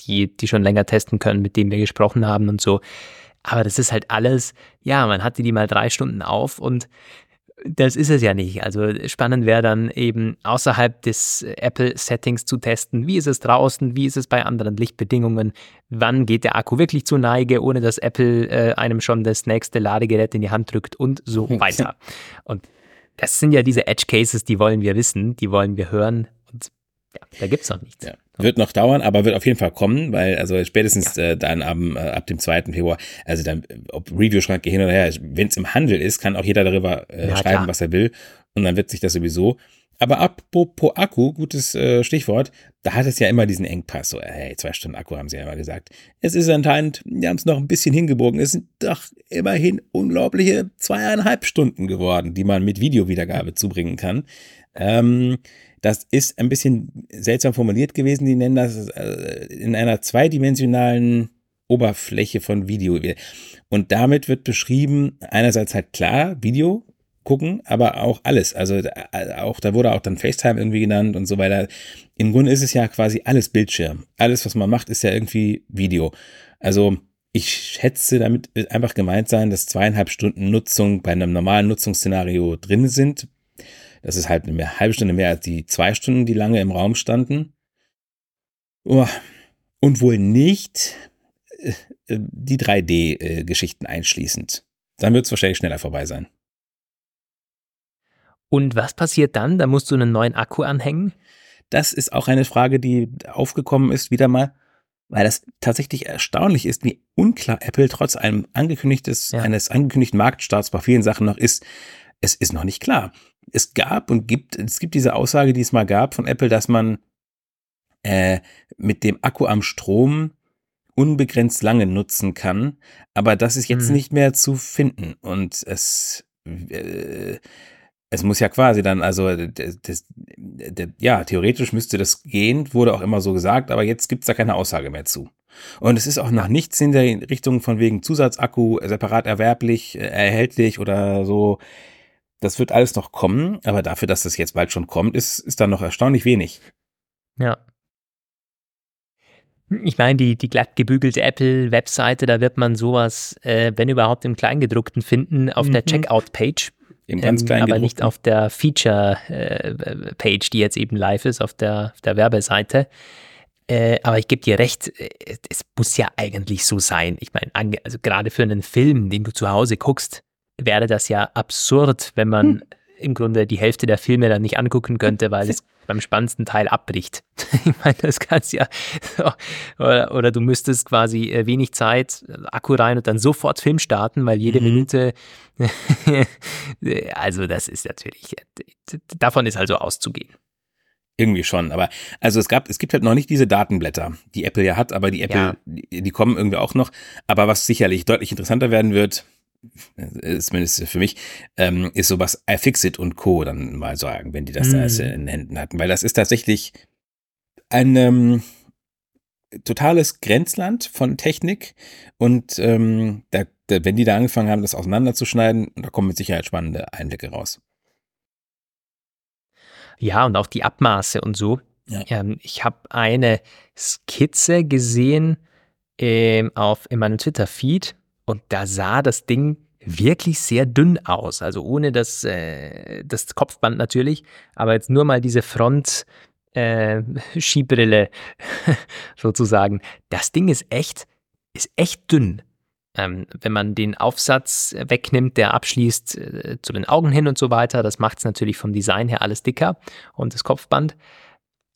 Speaker 2: die, die schon länger testen können, mit denen wir gesprochen haben und so. Aber das ist halt alles, ja, man hatte die mal drei Stunden auf und das ist es ja nicht. Also spannend wäre dann eben außerhalb des Apple-Settings zu testen, wie ist es draußen, wie ist es bei anderen Lichtbedingungen, wann geht der Akku wirklich zur Neige, ohne dass Apple äh, einem schon das nächste Ladegerät in die Hand drückt und so weiter. Und das sind ja diese Edge Cases, die wollen wir wissen, die wollen wir hören. Und ja, da gibt es noch nichts.
Speaker 1: Ja. Wird noch dauern, aber wird auf jeden Fall kommen, weil also spätestens äh, dann ab, äh, ab dem 2. Februar, also dann, ob Review-Schranke hin oder her, wenn es im Handel ist, kann auch jeder darüber äh, ja, schreiben, klar. was er will. Und dann wird sich das sowieso. Aber apropos Akku, gutes äh, Stichwort, da hat es ja immer diesen Engpass. So, hey, zwei Stunden Akku haben sie ja immer gesagt. Es ist anscheinend, die haben es noch ein bisschen hingebogen. Es sind doch immerhin unglaubliche zweieinhalb Stunden geworden, die man mit Videowiedergabe zubringen kann. Ähm, das ist ein bisschen seltsam formuliert gewesen. Die nennen das äh, in einer zweidimensionalen Oberfläche von Video. Und damit wird beschrieben, einerseits halt klar, Video gucken, aber auch alles. Also äh, auch, da wurde auch dann FaceTime irgendwie genannt und so weiter. Im Grunde ist es ja quasi alles Bildschirm. Alles, was man macht, ist ja irgendwie Video. Also ich schätze, damit wird einfach gemeint sein, dass zweieinhalb Stunden Nutzung bei einem normalen Nutzungsszenario drin sind das ist halt eine halbe Stunde mehr als die zwei Stunden, die lange im Raum standen. Oh, und wohl nicht äh, die 3D-Geschichten einschließend. Dann wird es wahrscheinlich schneller vorbei sein.
Speaker 2: Und was passiert dann? Da musst du einen neuen Akku anhängen?
Speaker 1: Das ist auch eine Frage, die aufgekommen ist, wieder mal, weil das tatsächlich erstaunlich ist, wie unklar Apple trotz einem angekündigtes, ja. eines angekündigten Marktstarts bei vielen Sachen noch ist. Es ist noch nicht klar es gab und gibt, es gibt diese Aussage, die es mal gab von Apple, dass man äh, mit dem Akku am Strom unbegrenzt lange nutzen kann, aber das ist jetzt hm. nicht mehr zu finden und es äh, es muss ja quasi dann, also das, das, das, ja, theoretisch müsste das gehen, wurde auch immer so gesagt, aber jetzt gibt es da keine Aussage mehr zu. Und es ist auch noch nichts in der Richtung von wegen Zusatzakku separat erwerblich, äh, erhältlich oder so. Das wird alles noch kommen, aber dafür, dass das jetzt bald schon kommt, ist, ist dann noch erstaunlich wenig.
Speaker 2: Ja. Ich meine, die, die glatt gebügelte Apple-Webseite, da wird man sowas, äh, wenn überhaupt im Kleingedruckten finden, auf mhm. der Checkout-Page.
Speaker 1: Im ganz ähm,
Speaker 2: aber nicht auf der Feature-Page, äh, die jetzt eben live ist, auf der, auf der Werbeseite. Äh, aber ich gebe dir recht, äh, es muss ja eigentlich so sein. Ich meine, also gerade für einen Film, den du zu Hause guckst, wäre das ja absurd, wenn man hm. im Grunde die Hälfte der Filme dann nicht angucken könnte, weil es beim spannendsten Teil abbricht. ich meine, das kannst ja, oder, oder, du müsstest quasi äh, wenig Zeit, Akku rein und dann sofort Film starten, weil jede mhm. Minute, also das ist natürlich, davon ist also auszugehen.
Speaker 1: Irgendwie schon, aber also es gab, es gibt halt noch nicht diese Datenblätter, die Apple ja hat, aber die Apple, ja. die, die kommen irgendwie auch noch. Aber was sicherlich deutlich interessanter werden wird, äh, zumindest für mich, ähm, ist sowas iFixit und Co. dann mal sagen, wenn die das mhm. da in Händen hatten. Weil das ist tatsächlich ein ähm, totales Grenzland von Technik und ähm, da, da, wenn die da angefangen haben, das auseinanderzuschneiden, da kommen mit Sicherheit spannende Einblicke raus.
Speaker 2: Ja, und auch die Abmaße und so. Ja. Ähm, ich habe eine Skizze gesehen ähm, auf, in meinem Twitter-Feed und da sah das Ding wirklich sehr dünn aus. Also ohne das, äh, das Kopfband natürlich, aber jetzt nur mal diese Front. Äh, Skibrille sozusagen. Das Ding ist echt, ist echt dünn. Ähm, wenn man den Aufsatz wegnimmt, der abschließt äh, zu den Augen hin und so weiter, das macht es natürlich vom Design her alles dicker und das Kopfband.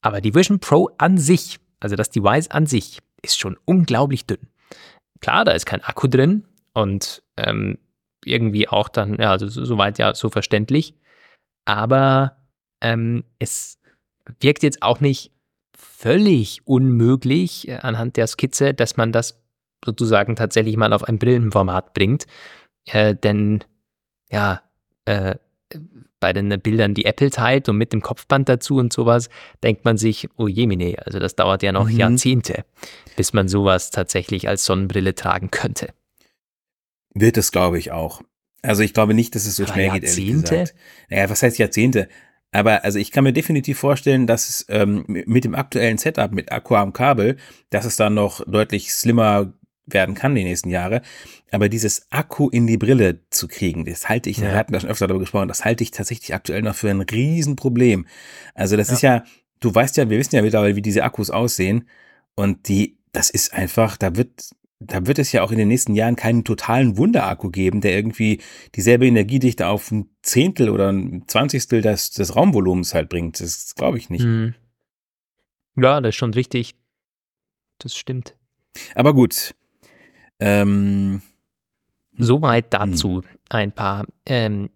Speaker 2: Aber die Vision Pro an sich, also das Device an sich, ist schon unglaublich dünn. Klar, da ist kein Akku drin und ähm, irgendwie auch dann, ja, also soweit ja so verständlich. Aber ähm, es wirkt jetzt auch nicht völlig unmöglich äh, anhand der Skizze, dass man das sozusagen tatsächlich mal auf ein Brillenformat bringt. Äh, denn ja, äh, bei den Bildern, die Apple teilt und mit dem Kopfband dazu und sowas, denkt man sich, oh jemine, also das dauert ja noch mhm. Jahrzehnte, bis man sowas tatsächlich als Sonnenbrille tragen könnte.
Speaker 1: Wird es, glaube ich, auch. Also ich glaube nicht, dass es so Aber schnell Jahrzehnte? geht, ehrlich gesagt. Naja, was heißt Jahrzehnte? Aber also ich kann mir definitiv vorstellen, dass es ähm, mit dem aktuellen Setup, mit Akku am Kabel, dass es dann noch deutlich slimmer werden kann die nächsten Jahre. Aber dieses Akku in die Brille zu kriegen, das halte ich, ja. wir hatten da schon öfter darüber gesprochen, das halte ich tatsächlich aktuell noch für ein Riesenproblem. Also das ja. ist ja, du weißt ja, wir wissen ja mittlerweile, wie diese Akkus aussehen. Und die, das ist einfach, da wird, da wird es ja auch in den nächsten Jahren keinen totalen Wunderakku geben, der irgendwie dieselbe Energiedichte auf ein Zehntel oder ein Zwanzigstel des, des Raumvolumens halt bringt. Das glaube ich nicht. Hm.
Speaker 2: Ja, das ist schon richtig. Das stimmt.
Speaker 1: Aber gut, ähm,
Speaker 2: Soweit dazu hm. ein paar ähm,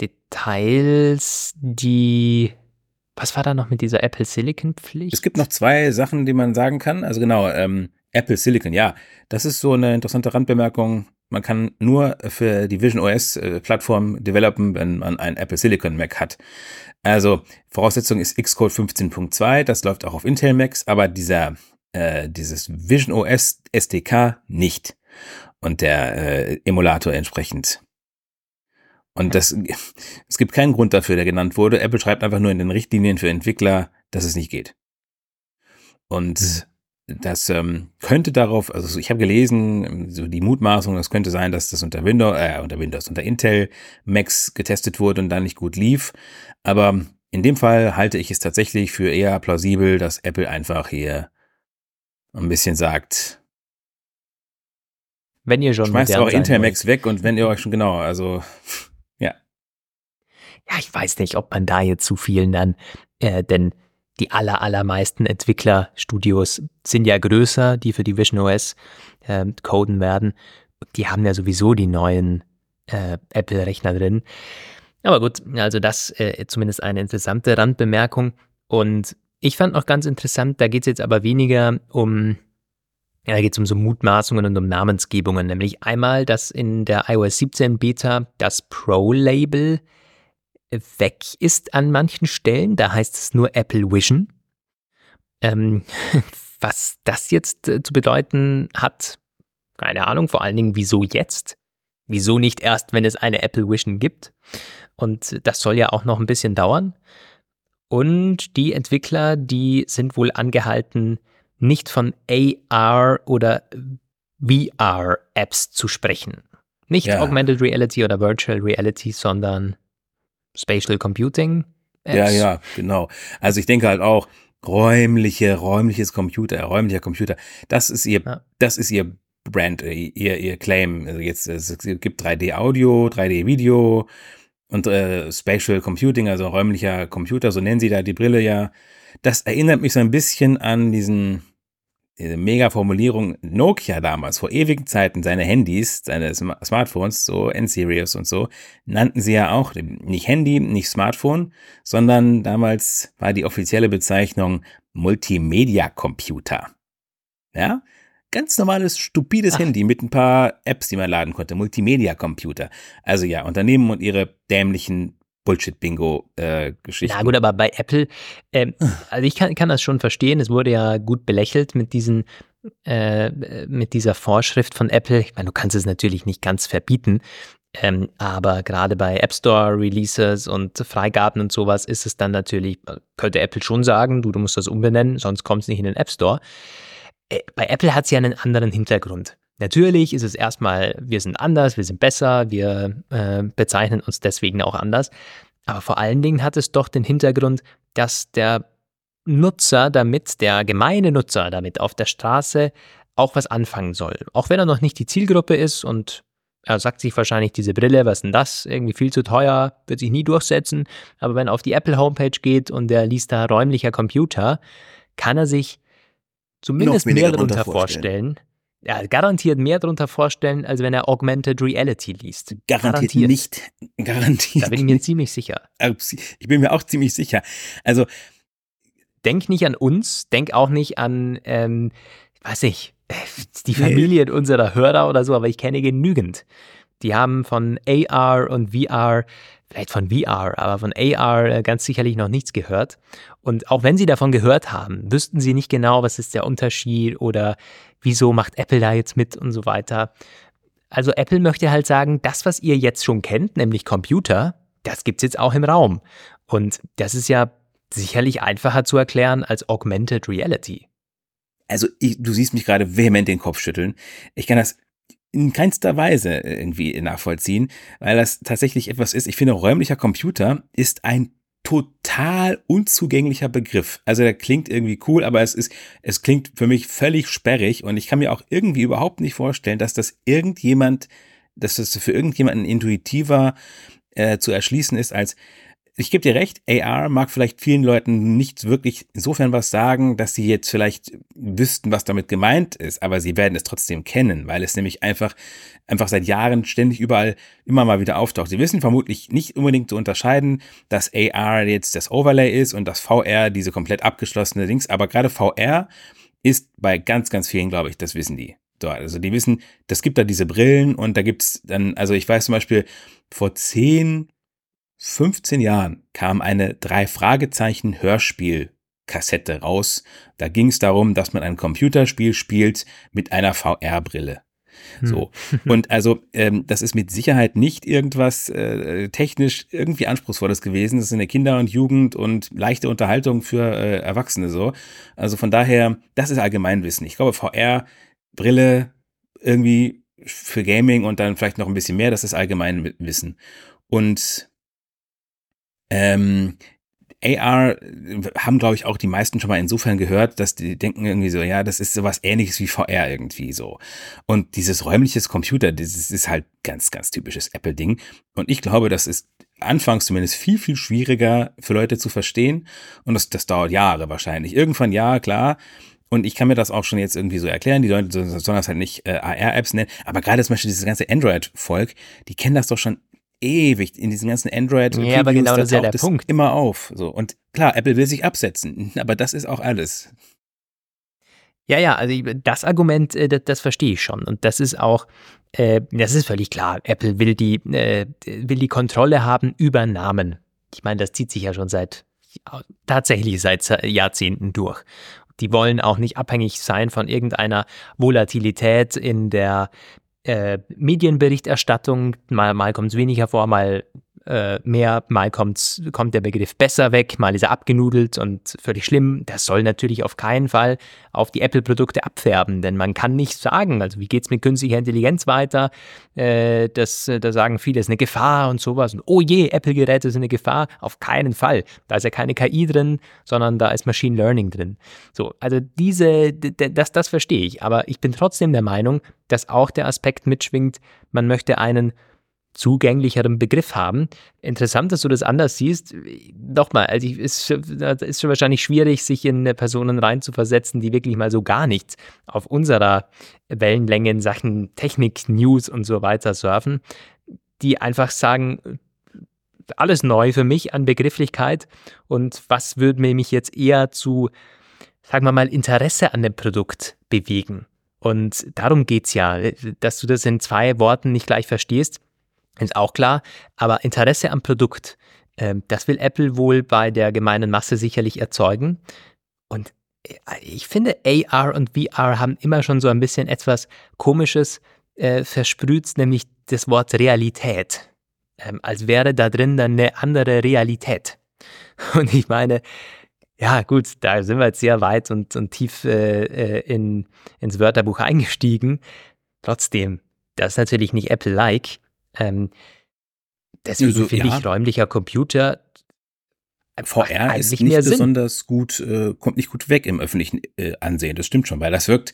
Speaker 2: Details, die. Was war da noch mit dieser Apple Silicon Pflicht?
Speaker 1: Es gibt noch zwei Sachen, die man sagen kann. Also genau, ähm, Apple Silicon, ja, das ist so eine interessante Randbemerkung. Man kann nur für die Vision OS äh, Plattform developen, wenn man ein Apple Silicon Mac hat. Also Voraussetzung ist Xcode 15.2, das läuft auch auf Intel Macs, aber dieser äh, dieses Vision OS SDK nicht und der äh, Emulator entsprechend. Und das, es gibt keinen Grund dafür, der genannt wurde. Apple schreibt einfach nur in den Richtlinien für Entwickler, dass es nicht geht. Und das ähm, könnte darauf, also ich habe gelesen, so die Mutmaßung, das könnte sein, dass das unter Windows, äh, unter Windows, unter Intel Macs getestet wurde und dann nicht gut lief. Aber in dem Fall halte ich es tatsächlich für eher plausibel, dass Apple einfach hier ein bisschen sagt,
Speaker 2: wenn ihr schon
Speaker 1: Schmeißt auch Intermax weg und wenn ihr euch schon genau, also ja.
Speaker 2: Ja, ich weiß nicht, ob man da jetzt zu vielen dann, äh, denn die aller, allermeisten Entwicklerstudios sind ja größer, die für die Vision OS äh, coden werden. Die haben ja sowieso die neuen äh, Apple-Rechner drin. Aber gut, also das äh, zumindest eine interessante Randbemerkung. Und ich fand noch ganz interessant, da geht es jetzt aber weniger um da geht es um so Mutmaßungen und um Namensgebungen, nämlich einmal, dass in der iOS 17 Beta das Pro-Label weg ist an manchen Stellen. Da heißt es nur Apple Vision. Ähm, was das jetzt äh, zu bedeuten hat, keine Ahnung, vor allen Dingen, wieso jetzt? Wieso nicht erst, wenn es eine Apple Vision gibt? Und das soll ja auch noch ein bisschen dauern. Und die Entwickler, die sind wohl angehalten, nicht von AR oder VR-Apps zu sprechen. Nicht ja. Augmented Reality oder Virtual Reality, sondern Spatial Computing.
Speaker 1: -Apps. Ja, ja, genau. Also ich denke halt auch, räumliche, räumliches Computer, räumlicher Computer, das ist ihr, ja. das ist ihr Brand, äh, ihr, ihr Claim. Also jetzt, es gibt 3D-Audio, 3D-Video und äh, Spatial Computing, also räumlicher Computer, so nennen sie da die Brille ja. Das erinnert mich so ein bisschen an diesen, diese Mega-Formulierung Nokia damals, vor ewigen Zeiten, seine Handys, seine Smartphones, so N-Series und so, nannten sie ja auch nicht Handy, nicht Smartphone, sondern damals war die offizielle Bezeichnung Multimedia-Computer. Ja? Ganz normales, stupides Ach. Handy mit ein paar Apps, die man laden konnte. Multimedia-Computer. Also ja, Unternehmen und ihre dämlichen Bullshit-Bingo-Geschichte.
Speaker 2: Äh, Na gut, aber bei Apple, äh, also ich kann, kann das schon verstehen, es wurde ja gut belächelt mit diesen äh, mit dieser Vorschrift von Apple. Ich meine, du kannst es natürlich nicht ganz verbieten, ähm, aber gerade bei App Store Releases und Freigaben und sowas ist es dann natürlich, könnte Apple schon sagen, du, du musst das umbenennen, sonst kommt es nicht in den App Store. Äh, bei Apple hat es ja einen anderen Hintergrund. Natürlich ist es erstmal, wir sind anders, wir sind besser, wir äh, bezeichnen uns deswegen auch anders. Aber vor allen Dingen hat es doch den Hintergrund, dass der Nutzer damit, der gemeine Nutzer damit auf der Straße auch was anfangen soll. Auch wenn er noch nicht die Zielgruppe ist und er sagt sich wahrscheinlich, diese Brille, was denn das? Irgendwie viel zu teuer, wird sich nie durchsetzen. Aber wenn er auf die Apple Homepage geht und er liest da räumlicher Computer, kann er sich zumindest mehr darunter vorstellen. vorstellen. Ja, garantiert mehr darunter vorstellen, als wenn er Augmented Reality liest.
Speaker 1: Garantiert, garantiert. nicht. Garantiert.
Speaker 2: Da bin ich mir ziemlich sicher.
Speaker 1: Ich bin mir auch ziemlich sicher. Also.
Speaker 2: Denk nicht an uns, denk auch nicht an, ähm, weiß ich, die Familien unserer Hörer oder so, aber ich kenne genügend. Die haben von AR und VR, vielleicht von VR, aber von AR äh, ganz sicherlich noch nichts gehört. Und auch wenn sie davon gehört haben, wüssten sie nicht genau, was ist der Unterschied oder wieso macht Apple da jetzt mit und so weiter. Also Apple möchte halt sagen, das, was ihr jetzt schon kennt, nämlich Computer, das gibt es jetzt auch im Raum. Und das ist ja sicherlich einfacher zu erklären als Augmented Reality
Speaker 1: also ich, du siehst mich gerade vehement den Kopf schütteln. Ich kann das in keinster Weise irgendwie nachvollziehen, weil das tatsächlich etwas ist. Ich finde, räumlicher Computer ist ein total unzugänglicher Begriff. Also der klingt irgendwie cool, aber es ist, es klingt für mich völlig sperrig und ich kann mir auch irgendwie überhaupt nicht vorstellen, dass das irgendjemand, dass das für irgendjemanden intuitiver äh, zu erschließen ist als ich gebe dir recht, AR mag vielleicht vielen Leuten nicht wirklich insofern was sagen, dass sie jetzt vielleicht wüssten, was damit gemeint ist, aber sie werden es trotzdem kennen, weil es nämlich einfach, einfach seit Jahren ständig überall immer mal wieder auftaucht. Sie wissen vermutlich nicht unbedingt zu unterscheiden, dass AR jetzt das Overlay ist und das VR diese komplett abgeschlossene Dings, aber gerade VR ist bei ganz, ganz vielen, glaube ich, das wissen die. Also die wissen, das gibt da diese Brillen und da gibt's dann, also ich weiß zum Beispiel, vor zehn 15 Jahren kam eine drei Fragezeichen Hörspiel Kassette raus. Da ging es darum, dass man ein Computerspiel spielt mit einer VR-Brille. Hm. So. Und also, ähm, das ist mit Sicherheit nicht irgendwas äh, technisch irgendwie Anspruchsvolles gewesen. Das ist eine Kinder- und Jugend- und leichte Unterhaltung für äh, Erwachsene so. Also von daher, das ist Allgemeinwissen. Ich glaube, VR-Brille irgendwie für Gaming und dann vielleicht noch ein bisschen mehr, das ist Allgemeinwissen. Und ähm, AR haben, glaube ich, auch die meisten schon mal insofern gehört, dass die denken irgendwie so, ja, das ist sowas ähnliches wie VR irgendwie so. Und dieses räumliches Computer, das ist halt ganz, ganz typisches Apple-Ding. Und ich glaube, das ist anfangs zumindest viel, viel schwieriger für Leute zu verstehen. Und das, das dauert Jahre wahrscheinlich. Irgendwann ja, klar. Und ich kann mir das auch schon jetzt irgendwie so erklären. Die Leute sollen das halt nicht äh, AR-Apps nennen. Aber gerade zum Beispiel dieses ganze Android-Volk, die kennen das doch schon ewig in diesen ganzen Android
Speaker 2: ja, aber genau das ist ja der Punkt.
Speaker 1: immer auf. So und klar Apple will sich absetzen aber das ist auch alles.
Speaker 2: Ja ja also das Argument äh, das, das verstehe ich schon. Und das ist auch äh, das ist völlig klar. Apple will die äh, will die Kontrolle haben über Namen. Ich meine das zieht sich ja schon seit tatsächlich seit Jahrzehnten durch. Die wollen auch nicht abhängig sein von irgendeiner Volatilität in der äh, Medienberichterstattung, mal, mal kommt es weniger vor, mal äh, mehr, mal kommt's, kommt der Begriff besser weg, mal ist er abgenudelt und völlig schlimm. Das soll natürlich auf keinen Fall auf die Apple-Produkte abfärben, denn man kann nicht sagen, also wie geht es mit künstlicher Intelligenz weiter? Äh, das, da sagen viele, es ist eine Gefahr und sowas. Und oh je, Apple-Geräte sind eine Gefahr. Auf keinen Fall. Da ist ja keine KI drin, sondern da ist Machine Learning drin. So, also diese, das, das verstehe ich. Aber ich bin trotzdem der Meinung, dass auch der Aspekt mitschwingt, man möchte einen zugänglicheren Begriff haben. Interessant, dass du das anders siehst. Nochmal, also es ist schon wahrscheinlich schwierig, sich in Personen reinzuversetzen, die wirklich mal so gar nichts auf unserer Wellenlänge in Sachen Technik, News und so weiter surfen, die einfach sagen, alles neu für mich an Begrifflichkeit und was würde mich jetzt eher zu, sagen wir mal, Interesse an dem Produkt bewegen. Und darum geht es ja, dass du das in zwei Worten nicht gleich verstehst ist auch klar. Aber Interesse am Produkt, äh, das will Apple wohl bei der gemeinen Masse sicherlich erzeugen. Und äh, ich finde, AR und VR haben immer schon so ein bisschen etwas Komisches äh, versprüht, nämlich das Wort Realität. Ähm, als wäre da drin dann eine andere Realität. Und ich meine, ja, gut, da sind wir jetzt sehr weit und, und tief äh, äh in, ins Wörterbuch eingestiegen. trotzdem, das ist natürlich nicht Apple-like. Ähm, deswegen
Speaker 1: Also,
Speaker 2: finde
Speaker 1: ja.
Speaker 2: ich räumlicher Computer
Speaker 1: VR ist nicht
Speaker 2: Sinn.
Speaker 1: besonders gut, äh, kommt nicht gut weg im öffentlichen äh, Ansehen. Das stimmt schon, weil das wirkt,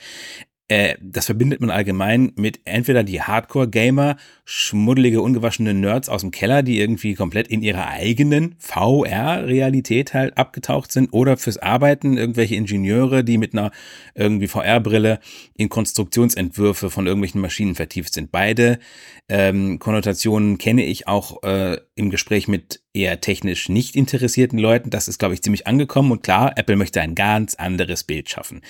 Speaker 1: äh, das verbindet man allgemein mit entweder die Hardcore-Gamer, schmuddelige, ungewaschene Nerds aus dem Keller, die irgendwie komplett in ihrer eigenen VR-Realität halt abgetaucht sind, oder fürs Arbeiten irgendwelche Ingenieure, die mit einer irgendwie VR-Brille in Konstruktionsentwürfe von irgendwelchen Maschinen vertieft sind. Beide ähm, Konnotationen kenne ich auch äh, im Gespräch mit eher technisch nicht interessierten Leuten. Das ist, glaube ich, ziemlich angekommen. Und klar, Apple möchte ein ganz anderes Bild schaffen.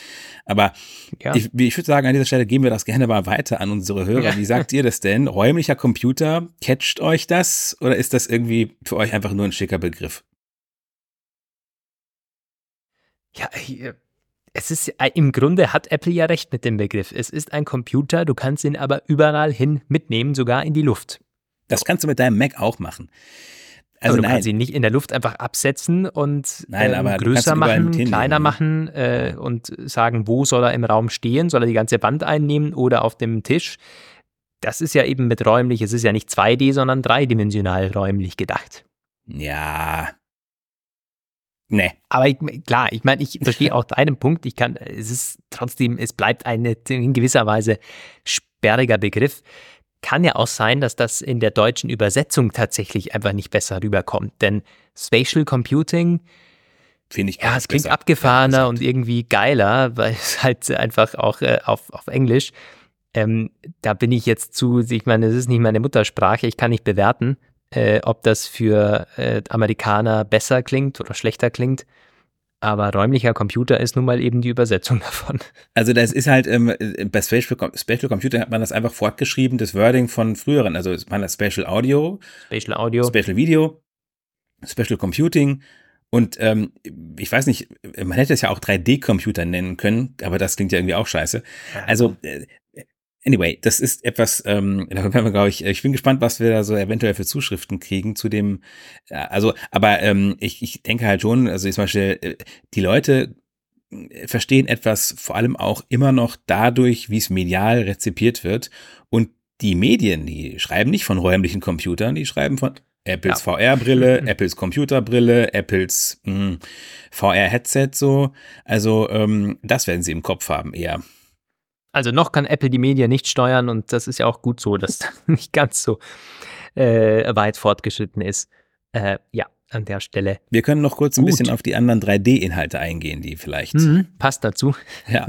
Speaker 1: Aber
Speaker 2: Ja.
Speaker 1: ich, ich würde sagen, an dieser Stelle geben wir das gerne mal weiter an unsere Hörer.
Speaker 2: Ja.
Speaker 1: Wie sagt ihr das denn? Räumlicher Computer, catcht euch das? Oder ist das irgendwie für euch einfach nur ein schicker Begriff?
Speaker 2: Ja, hier- es ist äh, im Grunde hat Apple ja recht mit dem Begriff. Es ist ein Computer, du kannst ihn aber überall hin mitnehmen, sogar in die Luft.
Speaker 1: Das kannst du mit deinem Mac auch machen.
Speaker 2: Also
Speaker 1: Also
Speaker 2: du
Speaker 1: nein,
Speaker 2: kannst ihn nicht in der Luft einfach absetzen und
Speaker 1: Nein,
Speaker 2: ähm, größer machen, kleiner
Speaker 1: ne?
Speaker 2: machen äh, und sagen, wo soll er im Raum stehen? Soll er die ganze Wand einnehmen oder auf dem Tisch? Das ist ja eben mit räumlich, es ist ja nicht 2D, sondern dreidimensional räumlich gedacht.
Speaker 1: ja. Nee.
Speaker 2: Aber ich, klar, ich meine, ich verstehe auch deinen Punkt. Ich kann, es ist trotzdem, es bleibt ein in gewisser Weise sperriger Begriff. Kann ja auch sein, dass das in der deutschen Übersetzung tatsächlich einfach nicht besser rüberkommt. Denn Spatial Computing,
Speaker 1: Finde ich
Speaker 2: ja, es klingt
Speaker 1: besser.
Speaker 2: abgefahrener
Speaker 1: Ja,
Speaker 2: und irgendwie geiler, weil es halt einfach auch äh, auf, auf Englisch. Ähm, da bin ich jetzt zu, ich meine, es ist nicht meine Muttersprache, ich kann nicht bewerten, äh, ob das für äh, Amerikaner besser klingt oder schlechter klingt. Aber räumlicher Computer ist nun mal eben die Übersetzung davon.
Speaker 1: Also das ist halt, ähm, bei Spatial, Com- Spatial Computer hat man das einfach fortgeschrieben, das Wording von früheren. Also man hat Spatial Audio,
Speaker 2: Spatial Audio.
Speaker 1: Spatial Video, Spatial Computing und ähm, ich weiß nicht, man hätte es ja auch 3D-Computer nennen können, aber das klingt ja irgendwie auch scheiße. Also äh, anyway, das ist etwas, ähm, da werden wir, glaube ich, ich bin gespannt, was wir da so eventuell für Zuschriften kriegen zu dem, äh, also, aber ähm, ich, ich denke halt schon, also zum Beispiel, äh, die Leute äh, verstehen etwas vor allem auch immer noch dadurch, wie es medial rezipiert wird und die Medien, die schreiben nicht von räumlichen Computern, die schreiben von Apples VR-Brille, Apples Computerbrille, Apples mh, VR-Headset so. Also ähm, das werden sie im Kopf haben eher.
Speaker 2: Also noch kann Apple die Medien nicht steuern und das ist ja auch gut so, dass das nicht ganz so äh, weit fortgeschritten ist. Äh, ja, an der Stelle.
Speaker 1: Wir können noch kurz ein
Speaker 2: Gut.
Speaker 1: bisschen auf die anderen 3D-Inhalte eingehen, die vielleicht.
Speaker 2: Mhm, passt dazu.
Speaker 1: Ja.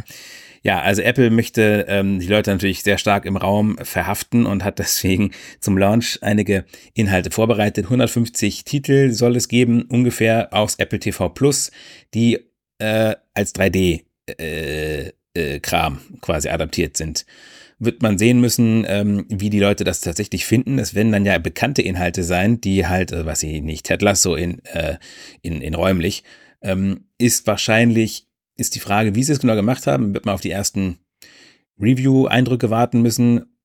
Speaker 1: Ja, also Apple möchte ähm, die Leute natürlich sehr stark im Raum verhaften und hat deswegen zum Launch einige Inhalte vorbereitet. 150 Titel soll es geben, ungefähr aus Apple TV Plus, die äh, als 3D äh, äh, Kram quasi adaptiert sind. Wird man sehen müssen, ähm, wie die Leute das tatsächlich finden. Es werden dann ja bekannte Inhalte sein, die halt, äh, was ich nicht, Ted Lasso in, äh, in, in räumlich, ähm, ist wahrscheinlich, ist die Frage, wie sie es genau gemacht haben, wird man auf die ersten Review-Eindrücke warten müssen,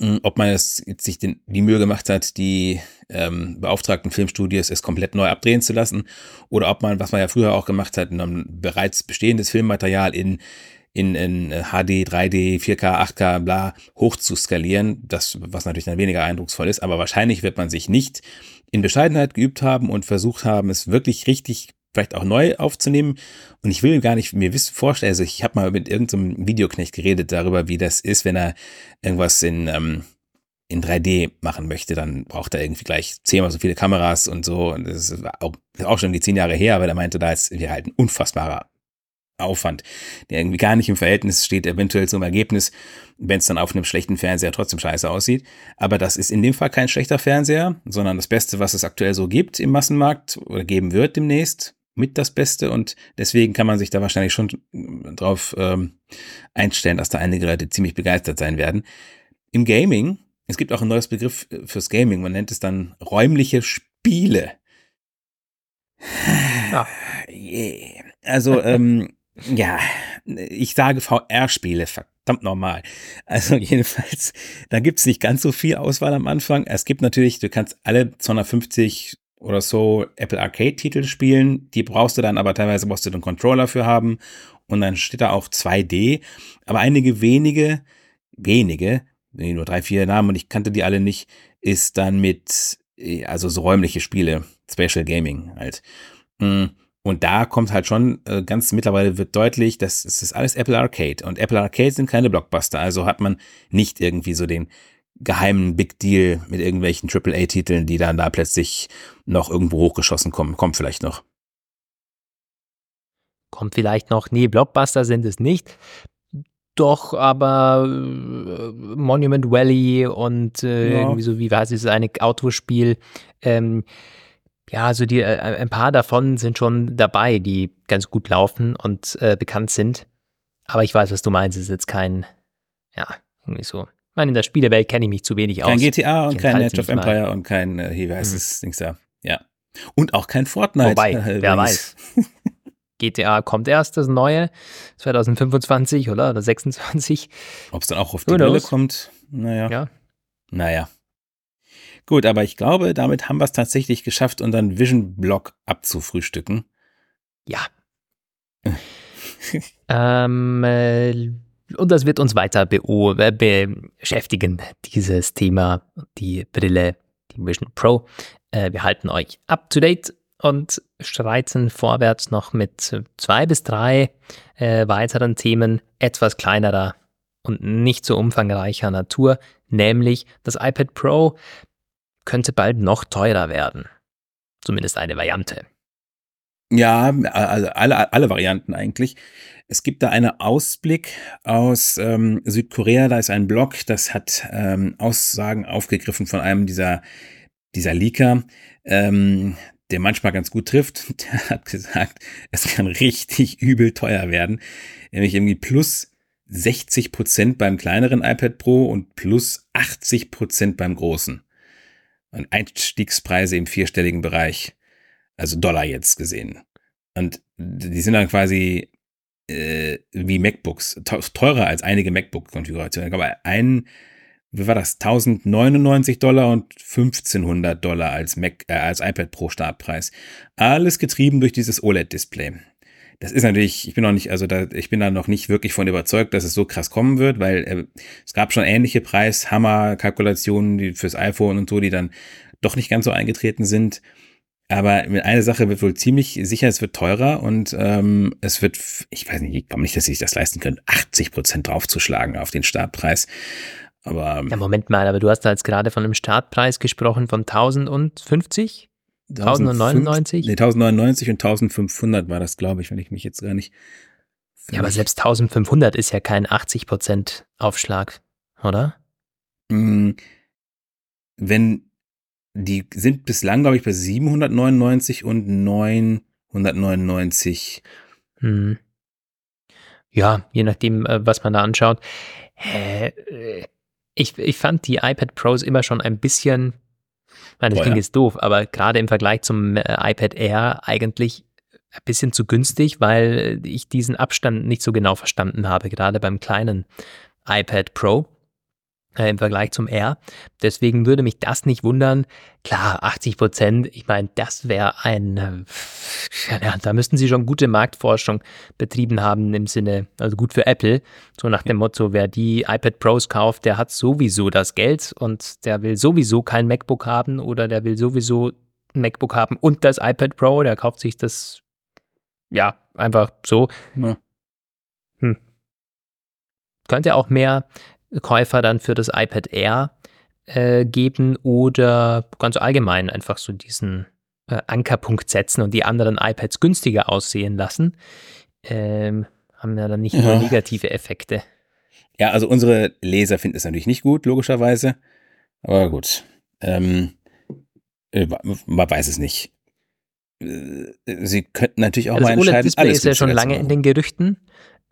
Speaker 1: mh, ob man es sich den, die Mühe gemacht hat, die ähm, beauftragten Filmstudios es komplett neu abdrehen zu lassen, oder ob man, was man ja früher auch gemacht hat, bereits bestehendes Filmmaterial in in, in HD, 3D, 4K, 8K, bla, hoch zu skalieren, das, was natürlich dann weniger eindrucksvoll ist, aber wahrscheinlich wird man sich nicht in Bescheidenheit geübt haben und versucht haben, es wirklich richtig vielleicht auch neu aufzunehmen. Und ich will gar nicht mir wissen, vorstellen, also ich habe mal mit irgendeinem Videoknecht geredet darüber, wie das ist, wenn er irgendwas in, ähm, in 3D machen möchte, dann braucht er irgendwie gleich zehnmal so viele Kameras und so. Und das ist auch, ist auch schon die zehn Jahre her, aber der meinte, da ist wir halt ein unfassbarer Aufwand, der irgendwie gar nicht im Verhältnis steht, eventuell zum Ergebnis, wenn es dann auf einem schlechten Fernseher trotzdem scheiße aussieht. Aber das ist in dem Fall kein schlechter Fernseher, sondern das Beste, was es aktuell so gibt im Massenmarkt oder geben wird demnächst, mit das Beste. Und deswegen kann man sich da wahrscheinlich schon drauf ähm, einstellen, dass da einige Leute ziemlich begeistert sein werden. Im Gaming, es gibt auch ein neues Begriff fürs Gaming, man nennt es dann räumliche Spiele.
Speaker 2: Ja.
Speaker 1: Yeah. Also, ähm, ja, ich sage VR-Spiele, verdammt normal. Also jedenfalls, da gibt's nicht ganz so viel Auswahl am Anfang. Es gibt natürlich, du kannst alle 250 oder so Apple Arcade-Titel spielen. Die brauchst du dann aber teilweise brauchst du den Controller für haben. Und dann steht da auch 2D. Aber einige wenige wenige, nur drei, vier Namen und ich kannte die alle nicht, ist dann mit, äh, also so räumliche Spiele, Special Gaming halt. Mm, und da kommt halt schon äh, ganz mittlerweile wird deutlich, dass es ist alles Apple Arcade und Apple Arcade sind keine Blockbuster, also hat man nicht irgendwie so den geheimen Big Deal mit irgendwelchen AAA-Titeln, die dann da plötzlich noch irgendwo hochgeschossen kommen. Kommt vielleicht noch.
Speaker 2: Kommt vielleicht noch. Nee, Blockbuster sind es nicht. Doch, aber äh, Monument Valley und äh, ja. irgendwie so, wie weiß ich, so ein Autospiel. Ähm, ja, also die, äh, ein paar davon sind schon dabei, die ganz gut laufen und äh, bekannt sind. Aber ich weiß, was du meinst. Es ist jetzt kein, ja, irgendwie so ich meine, in der Spielewelt kenne ich mich zu wenig
Speaker 1: kein aus. Kein GTA und kein Age of Empire mal. und kein, äh, wie heißt es, Dings da. Ja. Und auch kein Fortnite.
Speaker 2: Wobei, wer weiß. GTA kommt erst, das neue, 2025 oder, oder 26.
Speaker 1: Ob es dann auch auf die Brille kommt, naja. Ja. Naja. Gut, aber ich glaube, damit haben wir es tatsächlich geschafft, unseren Vision-Block abzufrühstücken.
Speaker 2: Ja. ähm, äh, und das wird uns weiter äh, beschäftigen, dieses Thema, die Brille, die Vision Pro. Äh, wir halten euch up to date und streiten vorwärts noch mit zwei bis drei äh, weiteren Themen etwas kleinerer und nicht so umfangreicher Natur, nämlich das iPad Pro könnte bald noch teurer werden. Zumindest eine Variante.
Speaker 1: Ja, also alle, alle Varianten eigentlich. Es gibt da einen Ausblick aus ähm, Südkorea, da ist ein Blog, das hat ähm, Aussagen aufgegriffen von einem dieser, dieser Leaker, ähm, der manchmal ganz gut trifft. Der hat gesagt, es kann richtig übel teuer werden, nämlich irgendwie plus 60 Prozent beim kleineren iPad Pro und plus 80 Prozent beim großen. Und Einstiegspreise im vierstelligen Bereich also Dollar jetzt gesehen. Und die sind dann quasi äh, wie MacBooks, teurer als einige MacBook-Konfigurationen. Glaube, ein, wie war das, 1099 Dollar und 1500 Dollar als, Mac, äh, als iPad Pro Startpreis. Alles getrieben durch dieses OLED-Display. Das ist natürlich, ich bin noch nicht, also da, ich bin da noch nicht wirklich von überzeugt, dass es so krass kommen wird, weil äh, es gab schon ähnliche Preishammer-Kalkulationen fürs iPhone und so, die dann doch nicht ganz so eingetreten sind. Aber eine Sache wird wohl ziemlich sicher, es wird teurer und ähm, es wird, ich weiß nicht, ich glaube nicht, dass sie sich das leisten können, 80 Prozent draufzuschlagen auf den Startpreis. Aber.
Speaker 2: Ja, Moment mal, aber du hast da jetzt gerade von einem Startpreis gesprochen von 1050? 1099?
Speaker 1: Nee, 1099 und 1500 war das, glaube ich, wenn ich mich jetzt gar nicht.
Speaker 2: Ja, aber selbst 1500 ist ja kein 80 Prozent Aufschlag, oder?
Speaker 1: Mm, wenn die sind bislang, glaube ich, bei 799 und 999. Hm.
Speaker 2: Ja, je nachdem, äh, was man da anschaut. Ich, ich fand die iPad Pros immer schon ein bisschen, meine, das klingt jetzt doof, aber gerade im Vergleich zum äh, iPad Air eigentlich ein bisschen zu günstig, weil ich diesen Abstand nicht so genau verstanden habe, gerade beim kleinen iPad Pro äh, im Vergleich zum R. Deswegen würde mich das nicht wundern. Klar, 80 Prozent, ich meine, das wäre ein, äh, ja, da müssten sie schon gute Marktforschung betrieben haben im Sinne, also gut für Apple. So nach dem Motto, wer die iPad Pros kauft, der hat sowieso das Geld und der will sowieso kein MacBook haben oder der will sowieso ein MacBook haben und das iPad Pro, der kauft sich das, ja, einfach so. Ja. Hm. Könnte auch mehr Käufer dann für das iPad Air äh, geben oder ganz allgemein einfach so diesen äh, Ankerpunkt setzen und die anderen iPads günstiger aussehen lassen, ähm, haben ja dann nicht ja. nur negative Effekte.
Speaker 1: Ja, also unsere Leser finden es natürlich nicht gut, logischerweise. Aber gut. Ähm, äh, man weiß es nicht. Äh, sie könnten natürlich auch also mal entscheiden. Das
Speaker 2: OLED-Display ist ja schon lange in den Gerüchten.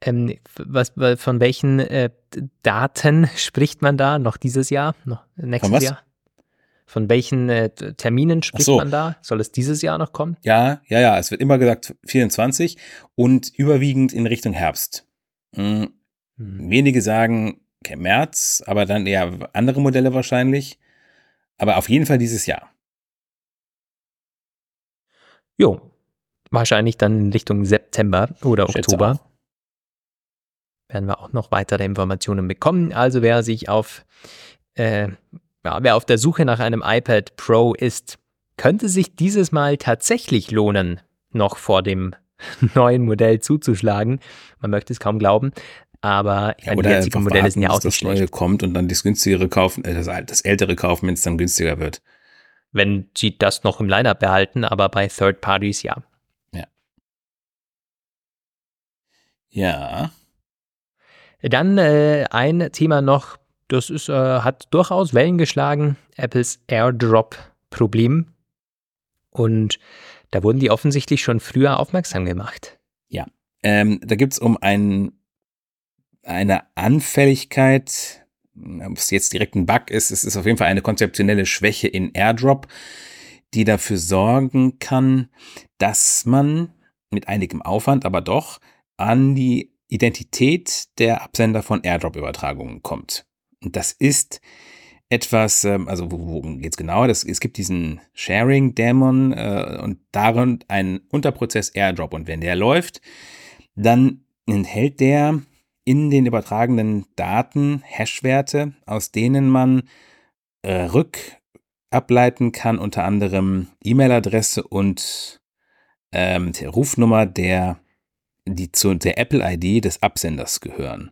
Speaker 2: Ähm, was, von welchen äh, Daten spricht man da noch dieses Jahr, noch nächstes Jahr? Von welchen äh, Terminen spricht so. man da? Soll es dieses Jahr noch kommen?
Speaker 1: Ja, ja, ja. Es wird immer gesagt 24 und überwiegend in Richtung Herbst. Mhm. Hm. Wenige sagen okay, März, aber dann eher andere Modelle wahrscheinlich. Aber auf jeden Fall dieses Jahr.
Speaker 2: Jo, wahrscheinlich dann in Richtung September oder Oktober. Werden wir auch noch weitere Informationen bekommen. Also wer sich auf, äh, ja, wer auf der Suche nach einem iPad Pro ist, könnte sich dieses Mal tatsächlich lohnen, noch vor dem neuen Modell zuzuschlagen. Man möchte es kaum glauben. Aber
Speaker 1: ja, die jetzigen Modelle sind ja auch nicht das schlecht. Neue kommt und dann das günstigere kaufen, äh, das, das ältere kaufen, wenn es dann günstiger wird.
Speaker 2: Wenn sie das noch im Lineup behalten, aber bei Third Parties ja.
Speaker 1: Ja. Ja.
Speaker 2: Dann äh, ein Thema noch, das ist, äh, hat durchaus Wellen geschlagen, Apples AirDrop-Problem. Und da wurden die offensichtlich schon früher aufmerksam gemacht.
Speaker 1: Ja, ähm, da gibt es um ein, eine Anfälligkeit, ob es jetzt direkt ein Bug ist, es ist auf jeden Fall eine konzeptionelle Schwäche in AirDrop, die dafür sorgen kann, dass man mit einigem Aufwand, aber doch an die Identität der Absender von AirDrop-Übertragungen kommt. Und das ist etwas, ähm, also worum geht es genau? Das, es gibt diesen Sharing-Dämon äh, und darin einen Unterprozess AirDrop. Und wenn der läuft, dann enthält der in den übertragenen Daten Hash-Werte, aus denen man äh, rückableiten kann, unter anderem E-Mail-Adresse und ähm, Rufnummer der, die zu der Apple-ID des Absenders gehören.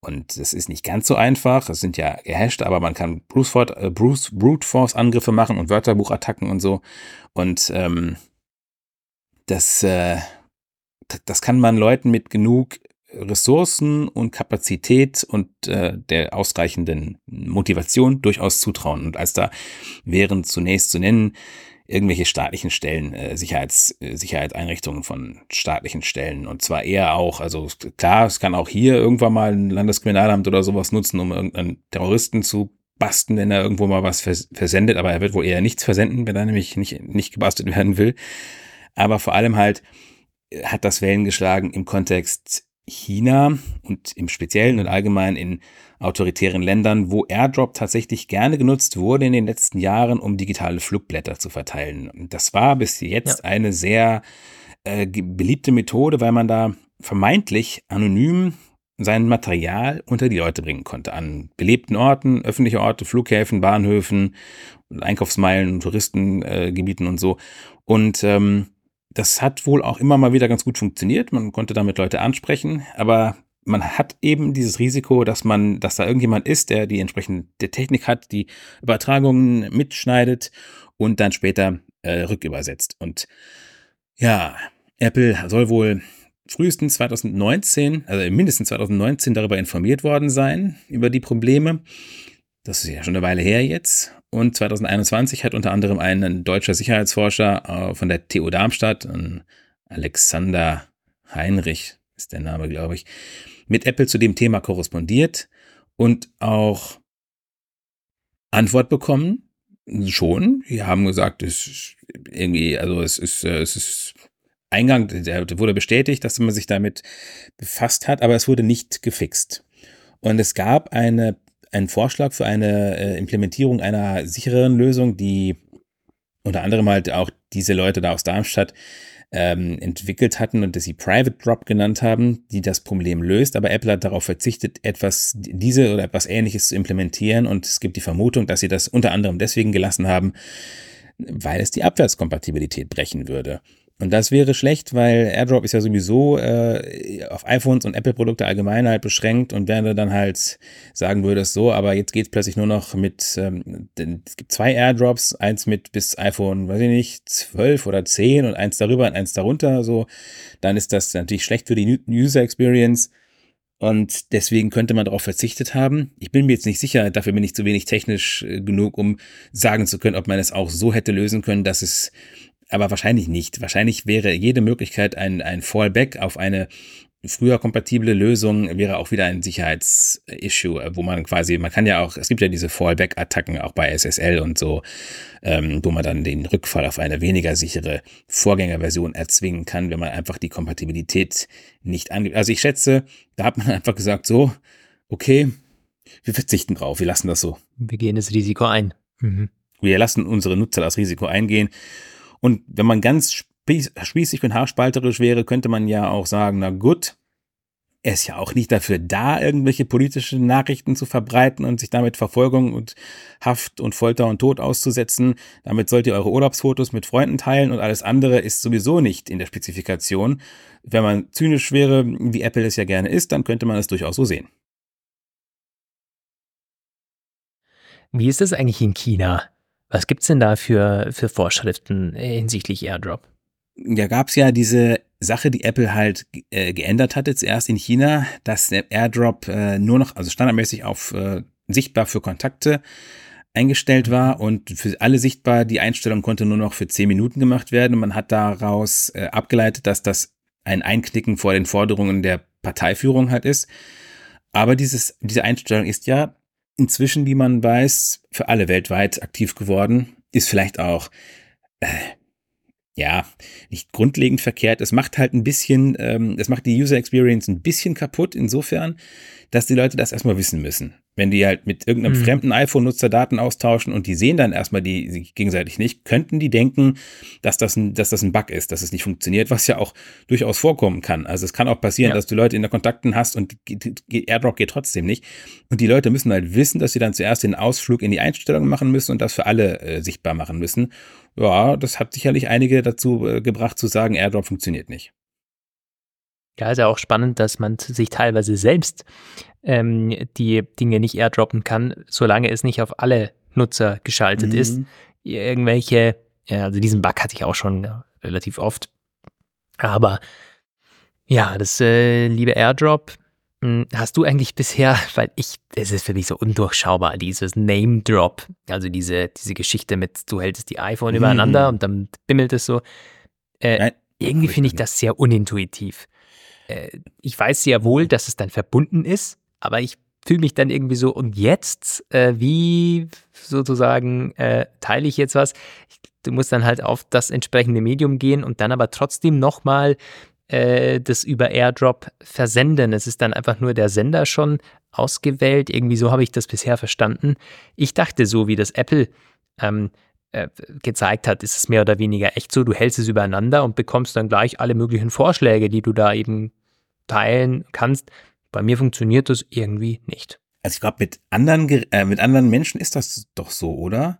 Speaker 1: Und das ist nicht ganz so einfach. Es sind ja gehasht, aber man kann Brute, äh, Force Angriffe machen und Wörterbuchattacken und so. Und ähm, das, äh, das kann man Leuten mit genug Ressourcen und Kapazität und äh, der ausreichenden Motivation durchaus zutrauen. Und als da wären zunächst zu nennen irgendwelche staatlichen Stellen, äh, Sicherheits, äh, Sicherheitseinrichtungen von staatlichen Stellen. Und zwar eher auch, also klar, es kann auch hier irgendwann mal ein Landeskriminalamt oder sowas nutzen, um irgendeinen Terroristen zu basten, wenn er irgendwo mal was vers versendet, aber er wird wohl eher nichts versenden, wenn er nämlich nicht, nicht gebastelt werden will. Aber vor allem halt äh, hat das Wellen geschlagen im Kontext China und im Speziellen und allgemein in autoritären Ländern, wo AirDrop tatsächlich gerne genutzt wurde in den letzten Jahren, um digitale Flugblätter zu verteilen. Das war bis jetzt ja. eine sehr äh, beliebte Methode, weil man da vermeintlich anonym sein Material unter die Leute bringen konnte. An belebten Orten, öffentliche Orte, Flughäfen, Bahnhöfen, Einkaufsmeilen, Touristengebieten äh, und so. Und ähm, das hat wohl auch immer mal wieder ganz gut funktioniert. Man konnte damit Leute ansprechen, aber man hat eben dieses Risiko, dass man, dass da irgendjemand ist, der die entsprechende Technik hat, die Übertragungen mitschneidet und dann später äh, rückübersetzt. Und ja, Apple soll wohl frühestens 2019, also mindestens 2019 darüber informiert worden sein, über die Probleme. Das ist ja schon eine Weile her jetzt. Und 2021 hat unter anderem ein deutscher Sicherheitsforscher äh, von der TU Darmstadt, Alexander Heinrich ist der Name, glaube ich, mit Apple zu dem Thema korrespondiert und auch Antwort bekommen. Schon. Die haben gesagt, es ist irgendwie, also es ist, äh, es ist Eingang, der wurde bestätigt, dass man sich damit befasst hat, aber es wurde nicht gefixt. Und es gab eine, einen Vorschlag für eine äh, Implementierung einer sichereren Lösung, die unter anderem halt auch diese Leute da aus Darmstadt ähm, entwickelt hatten und das sie Private Drop genannt haben, die das Problem löst. Aber Apple hat darauf verzichtet, etwas, diese oder etwas ähnliches zu implementieren. Und es gibt die Vermutung, dass sie das unter anderem deswegen gelassen haben, weil es die Abwärtskompatibilität brechen würde. Und das wäre schlecht, weil AirDrop ist ja sowieso äh, auf iPhones und Apple-Produkte allgemein halt beschränkt und wenn du dann halt sagen würdest, so, aber jetzt geht es plötzlich nur noch mit, ähm, es gibt zwei AirDrops, eins mit bis iPhone, weiß ich nicht, 12 oder 10 und eins darüber und eins darunter, so, dann ist das natürlich schlecht für die User Experience. Und deswegen könnte man darauf verzichtet haben. Ich bin mir jetzt nicht sicher, dafür bin ich zu wenig technisch äh, genug, um sagen zu können, ob man es auch so hätte lösen können, dass es aber wahrscheinlich nicht. Wahrscheinlich wäre jede Möglichkeit ein, ein Fallback auf eine früher kompatible Lösung wäre auch wieder ein Sicherheitsissue, wo man quasi, man kann ja auch, es gibt ja diese Fallback-Attacken auch bei SSL und so, ähm, wo man dann den Rückfall auf eine weniger sichere Vorgängerversion erzwingen kann, wenn man einfach die Kompatibilität nicht angibt. Also ich schätze, da hat man einfach gesagt, so, okay, wir verzichten drauf, wir lassen das so.
Speaker 2: Wir gehen das Risiko ein.
Speaker 1: Mhm. Wir lassen unsere Nutzer das Risiko eingehen und wenn man ganz spießig und haarspalterisch wäre, könnte man ja auch sagen, na gut, er ist ja auch nicht dafür da, irgendwelche politische Nachrichten zu verbreiten und sich damit Verfolgung und Haft und Folter und Tod auszusetzen. Damit sollt ihr eure Urlaubsfotos mit Freunden teilen und alles andere ist sowieso nicht in der Spezifikation. Wenn man zynisch wäre, wie Apple es ja gerne ist, dann könnte man es durchaus so sehen.
Speaker 2: Wie ist das eigentlich in China? Was gibt es denn da für, für Vorschriften hinsichtlich AirDrop?
Speaker 1: Ja, gab es ja diese Sache, die Apple halt äh, geändert hatte, zuerst in China, dass der AirDrop äh, nur noch, also standardmäßig auf äh, sichtbar für Kontakte eingestellt war und für alle sichtbar, die Einstellung konnte nur noch für 10 Minuten gemacht werden und man hat daraus äh, abgeleitet, dass das ein Einknicken vor den Forderungen der Parteiführung halt ist. Aber dieses, diese Einstellung ist ja inzwischen, wie man weiß, für alle weltweit aktiv geworden, ist vielleicht auch äh, ja, nicht grundlegend verkehrt. Es macht halt ein bisschen, ähm, es macht die User Experience ein bisschen kaputt, insofern, dass die Leute das erstmal wissen müssen. Wenn die halt mit irgendeinem mhm. fremden iPhone-Nutzer Daten austauschen und die sehen dann erstmal die gegenseitig nicht, könnten die denken, dass das ein, dass das ein Bug ist, dass es nicht funktioniert, was ja auch durchaus vorkommen kann. Also es kann auch passieren, ja. dass du Leute in der Kontakten hast und AirDrop geht trotzdem nicht. Und die Leute müssen halt wissen, dass sie dann zuerst den Ausflug in die Einstellungen machen müssen und das für alle äh, sichtbar machen müssen. Ja, das hat sicherlich einige dazu äh, gebracht zu sagen, AirDrop funktioniert nicht.
Speaker 2: Ja, ist ja auch spannend, dass man sich teilweise selbst ähm, die Dinge nicht airdroppen kann, solange es nicht auf alle Nutzer geschaltet mhm. ist. Irgendwelche, ja, also diesen Bug hatte ich auch schon ja, relativ oft. Aber ja, das äh, liebe Airdrop, hm, hast du eigentlich bisher, weil ich, es ist für mich so undurchschaubar, dieses Name Drop, also diese, diese Geschichte mit, du hältst die iPhone mhm. übereinander und dann bimmelt es so. Äh, Nein, irgendwie finde ich das sehr unintuitiv äh, ich weiß sehr wohl, dass es dann verbunden ist, aber ich fühle mich dann irgendwie so, und jetzt, äh, wie sozusagen äh, teile ich jetzt was? Ich, du musst dann halt auf das entsprechende Medium gehen und dann aber trotzdem nochmal äh, das über AirDrop versenden. Es ist dann einfach nur der Sender schon ausgewählt. Irgendwie so habe ich das bisher verstanden. Ich dachte so, wie das Apple ähm, äh, gezeigt hat, ist es mehr oder weniger echt so, du hältst es übereinander und bekommst dann gleich alle möglichen Vorschläge, die du da eben teilen kannst. Bei mir funktioniert das irgendwie nicht.
Speaker 1: Also ich glaube, mit anderen, äh, mit anderen Menschen ist das doch so, oder?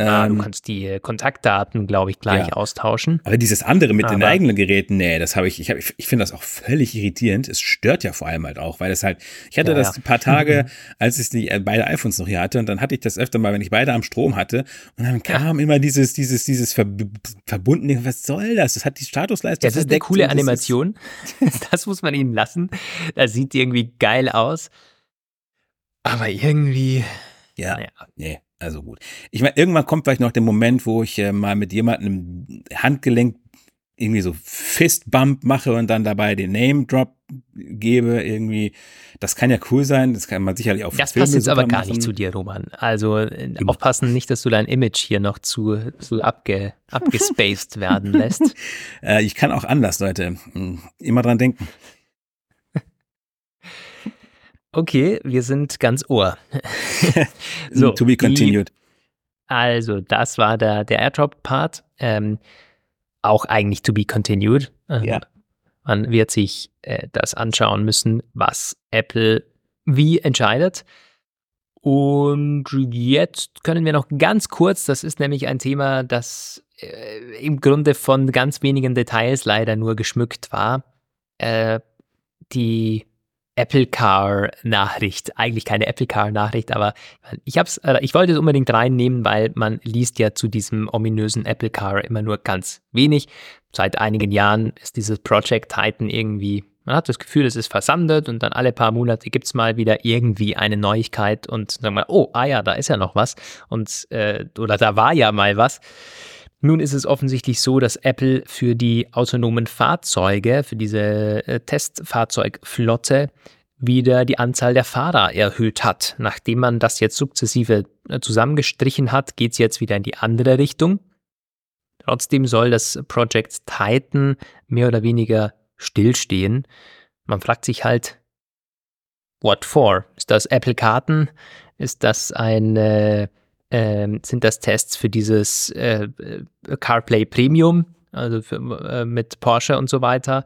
Speaker 2: Ah, du ähm, kannst die Kontaktdaten, glaube ich, gleich ja. austauschen.
Speaker 1: Aber dieses andere mit Aber den eigenen Geräten, nee, das habe ich, ich, hab, ich, finde das auch völlig irritierend. Es stört ja vor allem halt auch, weil es halt, ich hatte ja, das ein paar Tage, als ich die äh, beide iPhones noch hier hatte und dann hatte ich das öfter mal, wenn ich beide am Strom hatte und dann kam immer dieses, dieses, dieses Ver verbundene, was soll das? Das hat die Statusleistung.
Speaker 2: Das ist eine coole Animation. das muss man ihnen lassen. Das sieht irgendwie geil aus. Aber irgendwie.
Speaker 1: Ja, naja. nee. Also gut. Ich meine, irgendwann kommt vielleicht noch der Moment, wo ich äh, mal mit jemandem Handgelenk irgendwie so Fistbump mache und dann dabei den Name Drop gebe irgendwie. Das kann ja cool sein. Das kann man sicherlich auch.
Speaker 2: Das Filme passt jetzt aber gar machen. nicht zu dir, Roman. Also äh, aufpassen nicht, dass du dein Image hier noch zu, zu abge, abgespaced werden lässt.
Speaker 1: äh, ich kann auch anders, Leute. Hm, immer dran denken.
Speaker 2: Okay, wir sind ganz ohr.
Speaker 1: so, to be continued.
Speaker 2: Also, das war der, der Airdrop-Part. Ähm, auch eigentlich to be continued. Ähm, ja. Man wird sich äh, das anschauen müssen, was Apple wie entscheidet. Und jetzt können wir noch ganz kurz, das ist nämlich ein Thema, das äh, im Grunde von ganz wenigen Details leider nur geschmückt war. Äh, die Apple Car Nachricht. Eigentlich keine Apple Car Nachricht, aber ich hab's, äh, ich wollte es unbedingt reinnehmen, weil man liest ja zu diesem ominösen Apple Car immer nur ganz wenig. Seit einigen Jahren ist dieses Project Titan irgendwie, man hat das Gefühl, es ist versandet und dann alle paar Monate gibt es mal wieder irgendwie eine Neuigkeit und sagen wir, oh, ah ja, da ist ja noch was und äh, oder da war ja mal was. Nun ist es offensichtlich so, dass Apple für die autonomen Fahrzeuge, für diese äh, Testfahrzeugflotte, wieder die Anzahl der Fahrer erhöht hat. Nachdem man das jetzt sukzessive äh, zusammengestrichen hat, geht es jetzt wieder in die andere Richtung. Trotzdem soll das Project Titan mehr oder weniger stillstehen. Man fragt sich halt, what for? Ist das Apple Karten? Ist das ein äh, ähm, sind das Tests für dieses äh, äh, CarPlay Premium, also für, äh, mit Porsche und so weiter.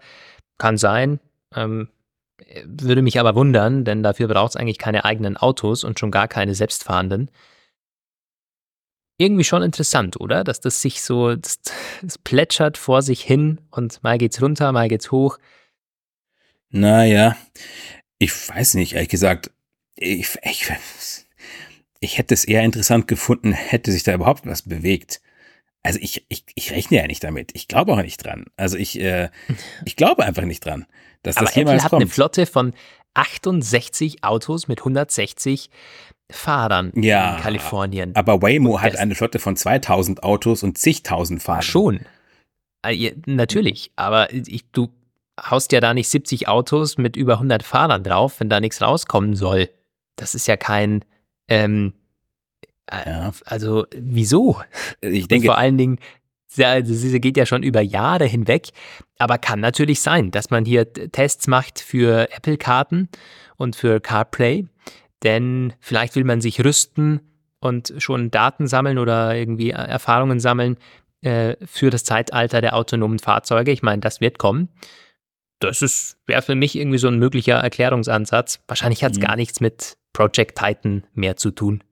Speaker 2: Kann sein. Ähm, Würde mich aber wundern, denn dafür braucht es eigentlich keine eigenen Autos und schon gar keine selbstfahrenden. Irgendwie schon interessant, oder? Dass das sich so, das plätschert vor sich hin und mal geht's runter, mal geht's hoch.
Speaker 1: Naja, ich weiß nicht, ehrlich gesagt. Ich, ich, ich hätte es eher interessant gefunden, hätte sich da überhaupt was bewegt. Also ich, ich, ich rechne ja nicht damit. Ich glaube auch nicht dran. Also ich, äh, ich glaube einfach nicht dran, dass
Speaker 2: Aber
Speaker 1: das jemals
Speaker 2: Apple hat
Speaker 1: kommt.
Speaker 2: eine Flotte von 68 Autos mit 160 Fahrern
Speaker 1: Ja,
Speaker 2: in Kalifornien.
Speaker 1: Aber Waymo hat eine Flotte von 2000 Autos und zigtausend Fahrern.
Speaker 2: Schon. Ja, Natürlich, aber ich, du haust ja da nicht 70 Autos mit über 100 Fahrern drauf, wenn da nichts rauskommen soll. Das ist ja kein, ähm, äh,
Speaker 1: Ja.
Speaker 2: also wieso?
Speaker 1: Ich
Speaker 2: Und
Speaker 1: denke,
Speaker 2: vor allen Dingen, also diese geht ja schon über Jahre hinweg, aber kann natürlich sein, dass man hier Tests macht für Apple-Karten und für CarPlay, denn vielleicht will man sich rüsten und schon Daten sammeln oder irgendwie äh, Erfahrungen sammeln äh, für das Zeitalter der autonomen Fahrzeuge. Ich meine, das wird kommen. Das wäre für mich irgendwie so ein möglicher Erklärungsansatz. Wahrscheinlich hat es
Speaker 1: Mhm.
Speaker 2: gar nichts mit Project Titan mehr zu tun.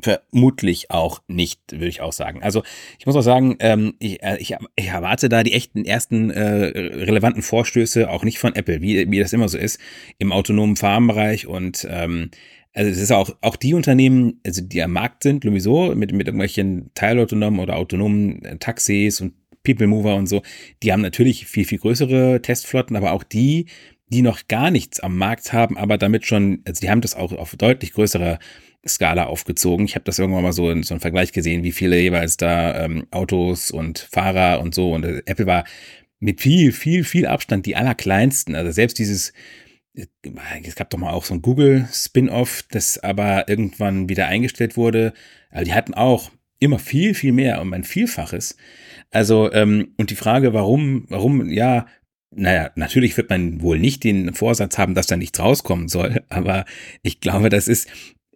Speaker 1: vermutlich auch nicht, würde ich auch sagen. Also ich muss auch sagen, ähm, ich, äh, ich, ich erwarte da die echten ersten äh, relevanten Vorstöße auch nicht von Apple, wie, wie das immer so ist, im autonomen Fahrbereich und ähm, also es ist auch, auch die Unternehmen, also die am Markt sind, sowieso, mit, mit irgendwelchen teilautonomen oder autonomen äh, Taxis und People Mover und so, die haben natürlich viel, viel größere Testflotten, aber auch die, die noch gar nichts am Markt haben, aber damit schon, also die haben das auch auf deutlich größerer Skala aufgezogen. Ich habe das irgendwann mal so in so einem Vergleich gesehen, wie viele jeweils da ähm, Autos und Fahrer und so. Und äh, Apple war mit viel, viel, viel Abstand die allerkleinsten. Also selbst dieses, äh, es gab doch mal auch so ein Google-Spin-Off, das aber irgendwann wieder eingestellt wurde. Also die hatten auch immer viel, viel mehr um ein Vielfaches. Also, ähm, und die Frage, warum, warum, ja, naja, natürlich wird man wohl nicht den Vorsatz haben, dass da nichts rauskommen soll, aber ich glaube, das ist,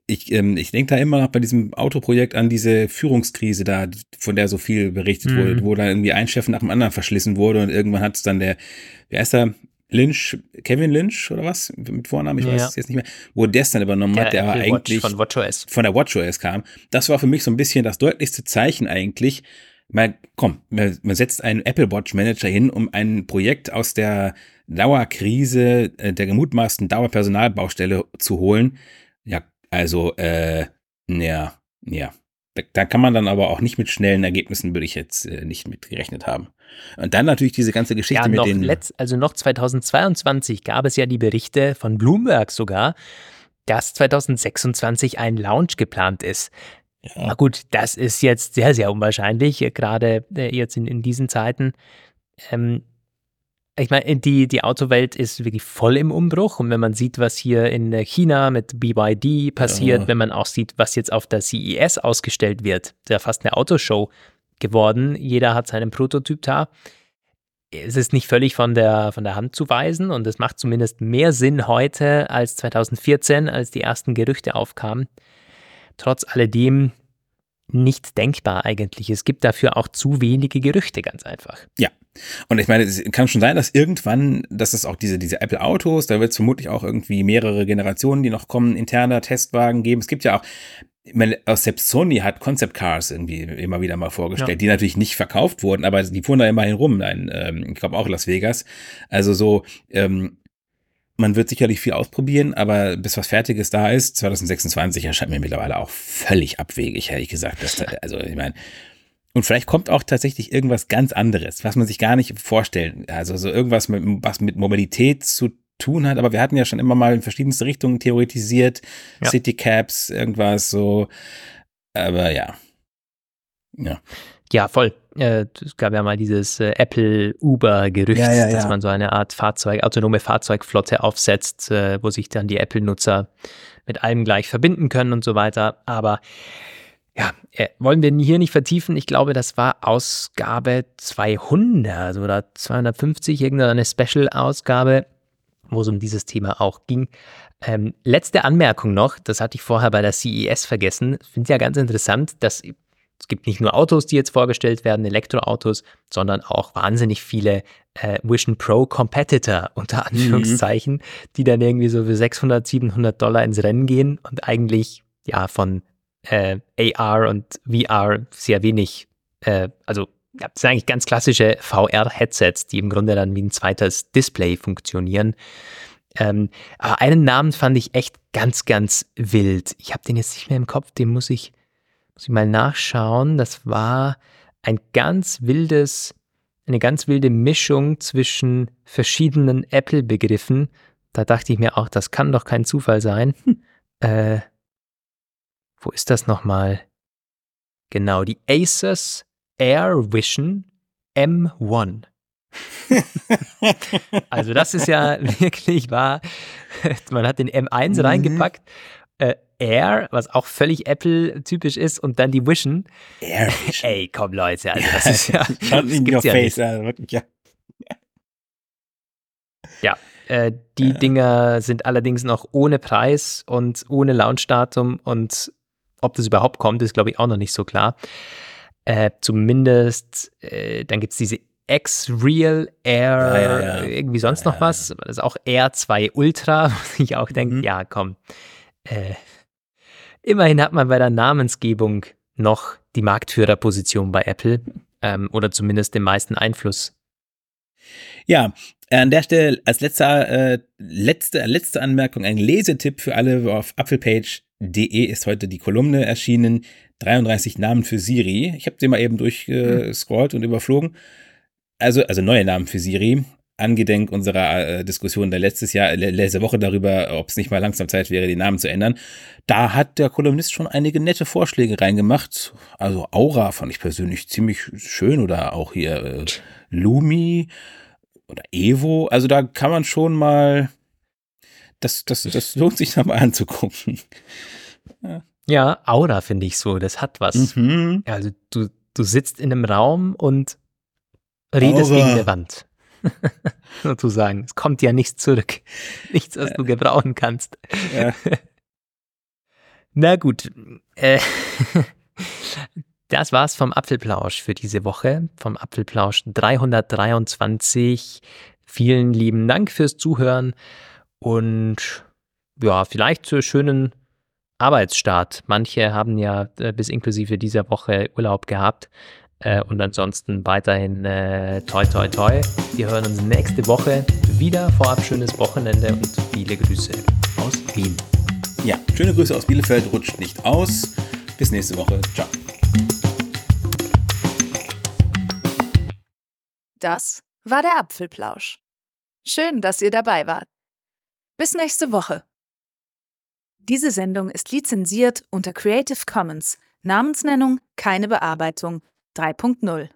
Speaker 1: ich, ähm, ich denke da immer noch bei diesem Autoprojekt an diese Führungskrise da, von der so viel berichtet
Speaker 2: Mhm.
Speaker 1: wurde, wo da irgendwie ein Chef nach dem anderen verschlissen wurde und irgendwann hat es dann der, wie heißt er, Lynch, Kevin Lynch oder was mit Vornamen, ich
Speaker 2: Ja.
Speaker 1: weiß es jetzt nicht mehr, wo der es dann übernommen hat, der war
Speaker 2: Apple Watch
Speaker 1: eigentlich
Speaker 2: von WatchOS.
Speaker 1: von der WatchOS kam. Das war für mich so ein bisschen das deutlichste Zeichen eigentlich. Mal, komm, man man setzt einen Apple Watch Manager hin, um ein Projekt aus der Dauerkrise, äh, der gemutmaßten Dauerpersonalbaustelle zu holen. Ja, also, äh, ja, ja. Da, da kann man dann aber auch nicht mit schnellen Ergebnissen, würde ich jetzt äh, nicht mit gerechnet haben. Und dann natürlich diese ganze Geschichte
Speaker 2: Ja,
Speaker 1: mit den.
Speaker 2: letzt, also noch 2022 gab es ja die Berichte von Bloomberg sogar, dass 2026 ein Launch geplant ist. Na gut, das ist jetzt sehr, sehr unwahrscheinlich, gerade äh, jetzt in, in diesen Zeiten. Ähm, ich meine, die, die Autowelt ist wirklich voll im Umbruch und wenn man sieht, was hier in äh, China mit BYD passiert,
Speaker 1: Ja.
Speaker 2: wenn man auch sieht, was jetzt auf der CES ausgestellt wird, ist ja fast eine Autoshow geworden. Jeder hat seinen Prototyp da. Es ist nicht völlig von der, von der Hand zu weisen und es macht zumindest mehr Sinn heute als 2014, als die ersten Gerüchte aufkamen. Trotz alledem nicht denkbar eigentlich. Es gibt dafür auch zu wenige Gerüchte, ganz einfach.
Speaker 1: Und ich meine, es kann schon sein, dass irgendwann, dass es auch diese, diese Apple Autos, da wird es vermutlich auch irgendwie mehrere Generationen, die noch kommen, interner Testwagen geben. Es gibt ja auch, ich meine, selbst Sony hat Concept Cars irgendwie immer wieder mal vorgestellt,
Speaker 2: Ja.
Speaker 1: die natürlich nicht verkauft wurden, aber die fuhren da immerhin rum, in, ähm, ich glaube auch Las Vegas. Also so, ähm, man wird sicherlich viel ausprobieren, aber bis was Fertiges da ist, 2026 erscheint mir mittlerweile auch völlig abwegig, ehrlich gesagt. Dass da, also ich meine, und vielleicht kommt auch tatsächlich irgendwas ganz anderes, was man sich gar nicht vorstellen. Also so irgendwas, mit, was mit Mobilität zu tun hat. Aber wir hatten ja schon immer mal in verschiedenste Richtungen theoretisiert.
Speaker 2: Ja.
Speaker 1: City Caps, irgendwas so. Aber ja. Ja.
Speaker 2: Ja, voll. Äh, Es gab ja mal dieses äh, Apple-Uber-Gerücht,
Speaker 1: Ja, ja,
Speaker 2: dass
Speaker 1: ja.
Speaker 2: man so eine Art Fahrzeug, autonome Fahrzeugflotte aufsetzt, äh, wo sich dann die Apple-Nutzer mit allem gleich verbinden können und so weiter. Aber ja, äh, wollen wir hier nicht vertiefen. Ich glaube, das war Ausgabe 200 oder 250, irgendeine Special-Ausgabe, wo es um dieses Thema auch ging. Ähm, letzte Anmerkung noch, das hatte ich vorher bei der CES vergessen. Ich finde es ja ganz interessant, dass es gibt nicht nur Autos, die jetzt vorgestellt werden, Elektroautos, sondern auch wahnsinnig viele äh, Vision Pro Competitor unter Anführungszeichen, mhm. die dann irgendwie so für 600, 700 Dollar ins Rennen gehen und eigentlich ja von äh, AR und VR sehr wenig, äh, also ja, das sind eigentlich ganz klassische VR-Headsets, die im Grunde dann wie ein zweites Display funktionieren. Ähm, aber einen Namen fand ich echt ganz, ganz wild. Ich habe den jetzt nicht mehr im Kopf, den muss ich, muss ich mal nachschauen. Das war ein ganz wildes, eine ganz wilde Mischung zwischen verschiedenen Apple-Begriffen. Da dachte ich mir auch, das kann doch kein Zufall sein. äh, wo ist das nochmal? Genau, die Asus Air Vision M1. also das ist ja wirklich wahr. Man hat den M1 mhm. reingepackt, äh, Air, was auch völlig Apple-typisch ist, und dann die Vision. Air Vision. Ey, komm Leute, also das ist ja, das gibt's ja face, also wirklich, ja. Ja, äh, die. Dinger sind allerdings noch ohne Preis und ohne Launchdatum und ob das überhaupt kommt, ist glaube ich auch noch nicht so klar. Äh, zumindest, äh, dann gibt es diese X-Real Air, ja, ja, ja. irgendwie sonst noch was. Das ist auch Air 2 Ultra, wo ich auch denke, mhm. ja, komm. Äh, immerhin hat man bei der Namensgebung noch die Marktführerposition bei Apple ähm, oder zumindest den meisten Einfluss.
Speaker 1: Ja, an der Stelle als letzter, äh, letzte, letzte Anmerkung ein Lesetipp für alle auf apfelpage.de ist heute die Kolumne erschienen. 33 Namen für Siri. Ich habe sie mal eben durchgescrollt und überflogen. Also, also neue Namen für Siri. Angedenk unserer äh, Diskussion der letztes Jahr, letzte Woche darüber, ob es nicht mal langsam Zeit wäre, die Namen zu ändern. Da hat der Kolumnist schon einige nette Vorschläge reingemacht. Also Aura fand ich persönlich ziemlich schön oder auch hier äh, Lumi oder Evo. Also da kann man schon mal, das, das, das lohnt sich da mal anzugucken.
Speaker 2: Ja. Ja, Aura finde ich so, das hat was. Mhm. Also du, du sitzt in einem Raum und redest Aura. gegen eine Wand. Sozusagen. Es kommt ja nichts zurück. Nichts, was du gebrauchen kannst. Ja. Na gut. Äh, das war's vom Apfelplausch für diese Woche. Vom Apfelplausch 323. Vielen lieben Dank fürs Zuhören und ja, vielleicht zur schönen Arbeitsstart. Manche haben ja äh, bis inklusive dieser Woche Urlaub gehabt. Äh, und ansonsten weiterhin äh, toi toi toi. Wir hören uns nächste Woche wieder. Vorab schönes Wochenende und viele Grüße aus Wien.
Speaker 1: Ja, schöne Grüße aus Bielefeld. Rutscht nicht aus. Bis nächste Woche. Ciao.
Speaker 3: Das war der Apfelplausch. Schön, dass ihr dabei wart. Bis nächste Woche. Diese Sendung ist lizenziert unter Creative Commons. Namensnennung keine Bearbeitung 3.0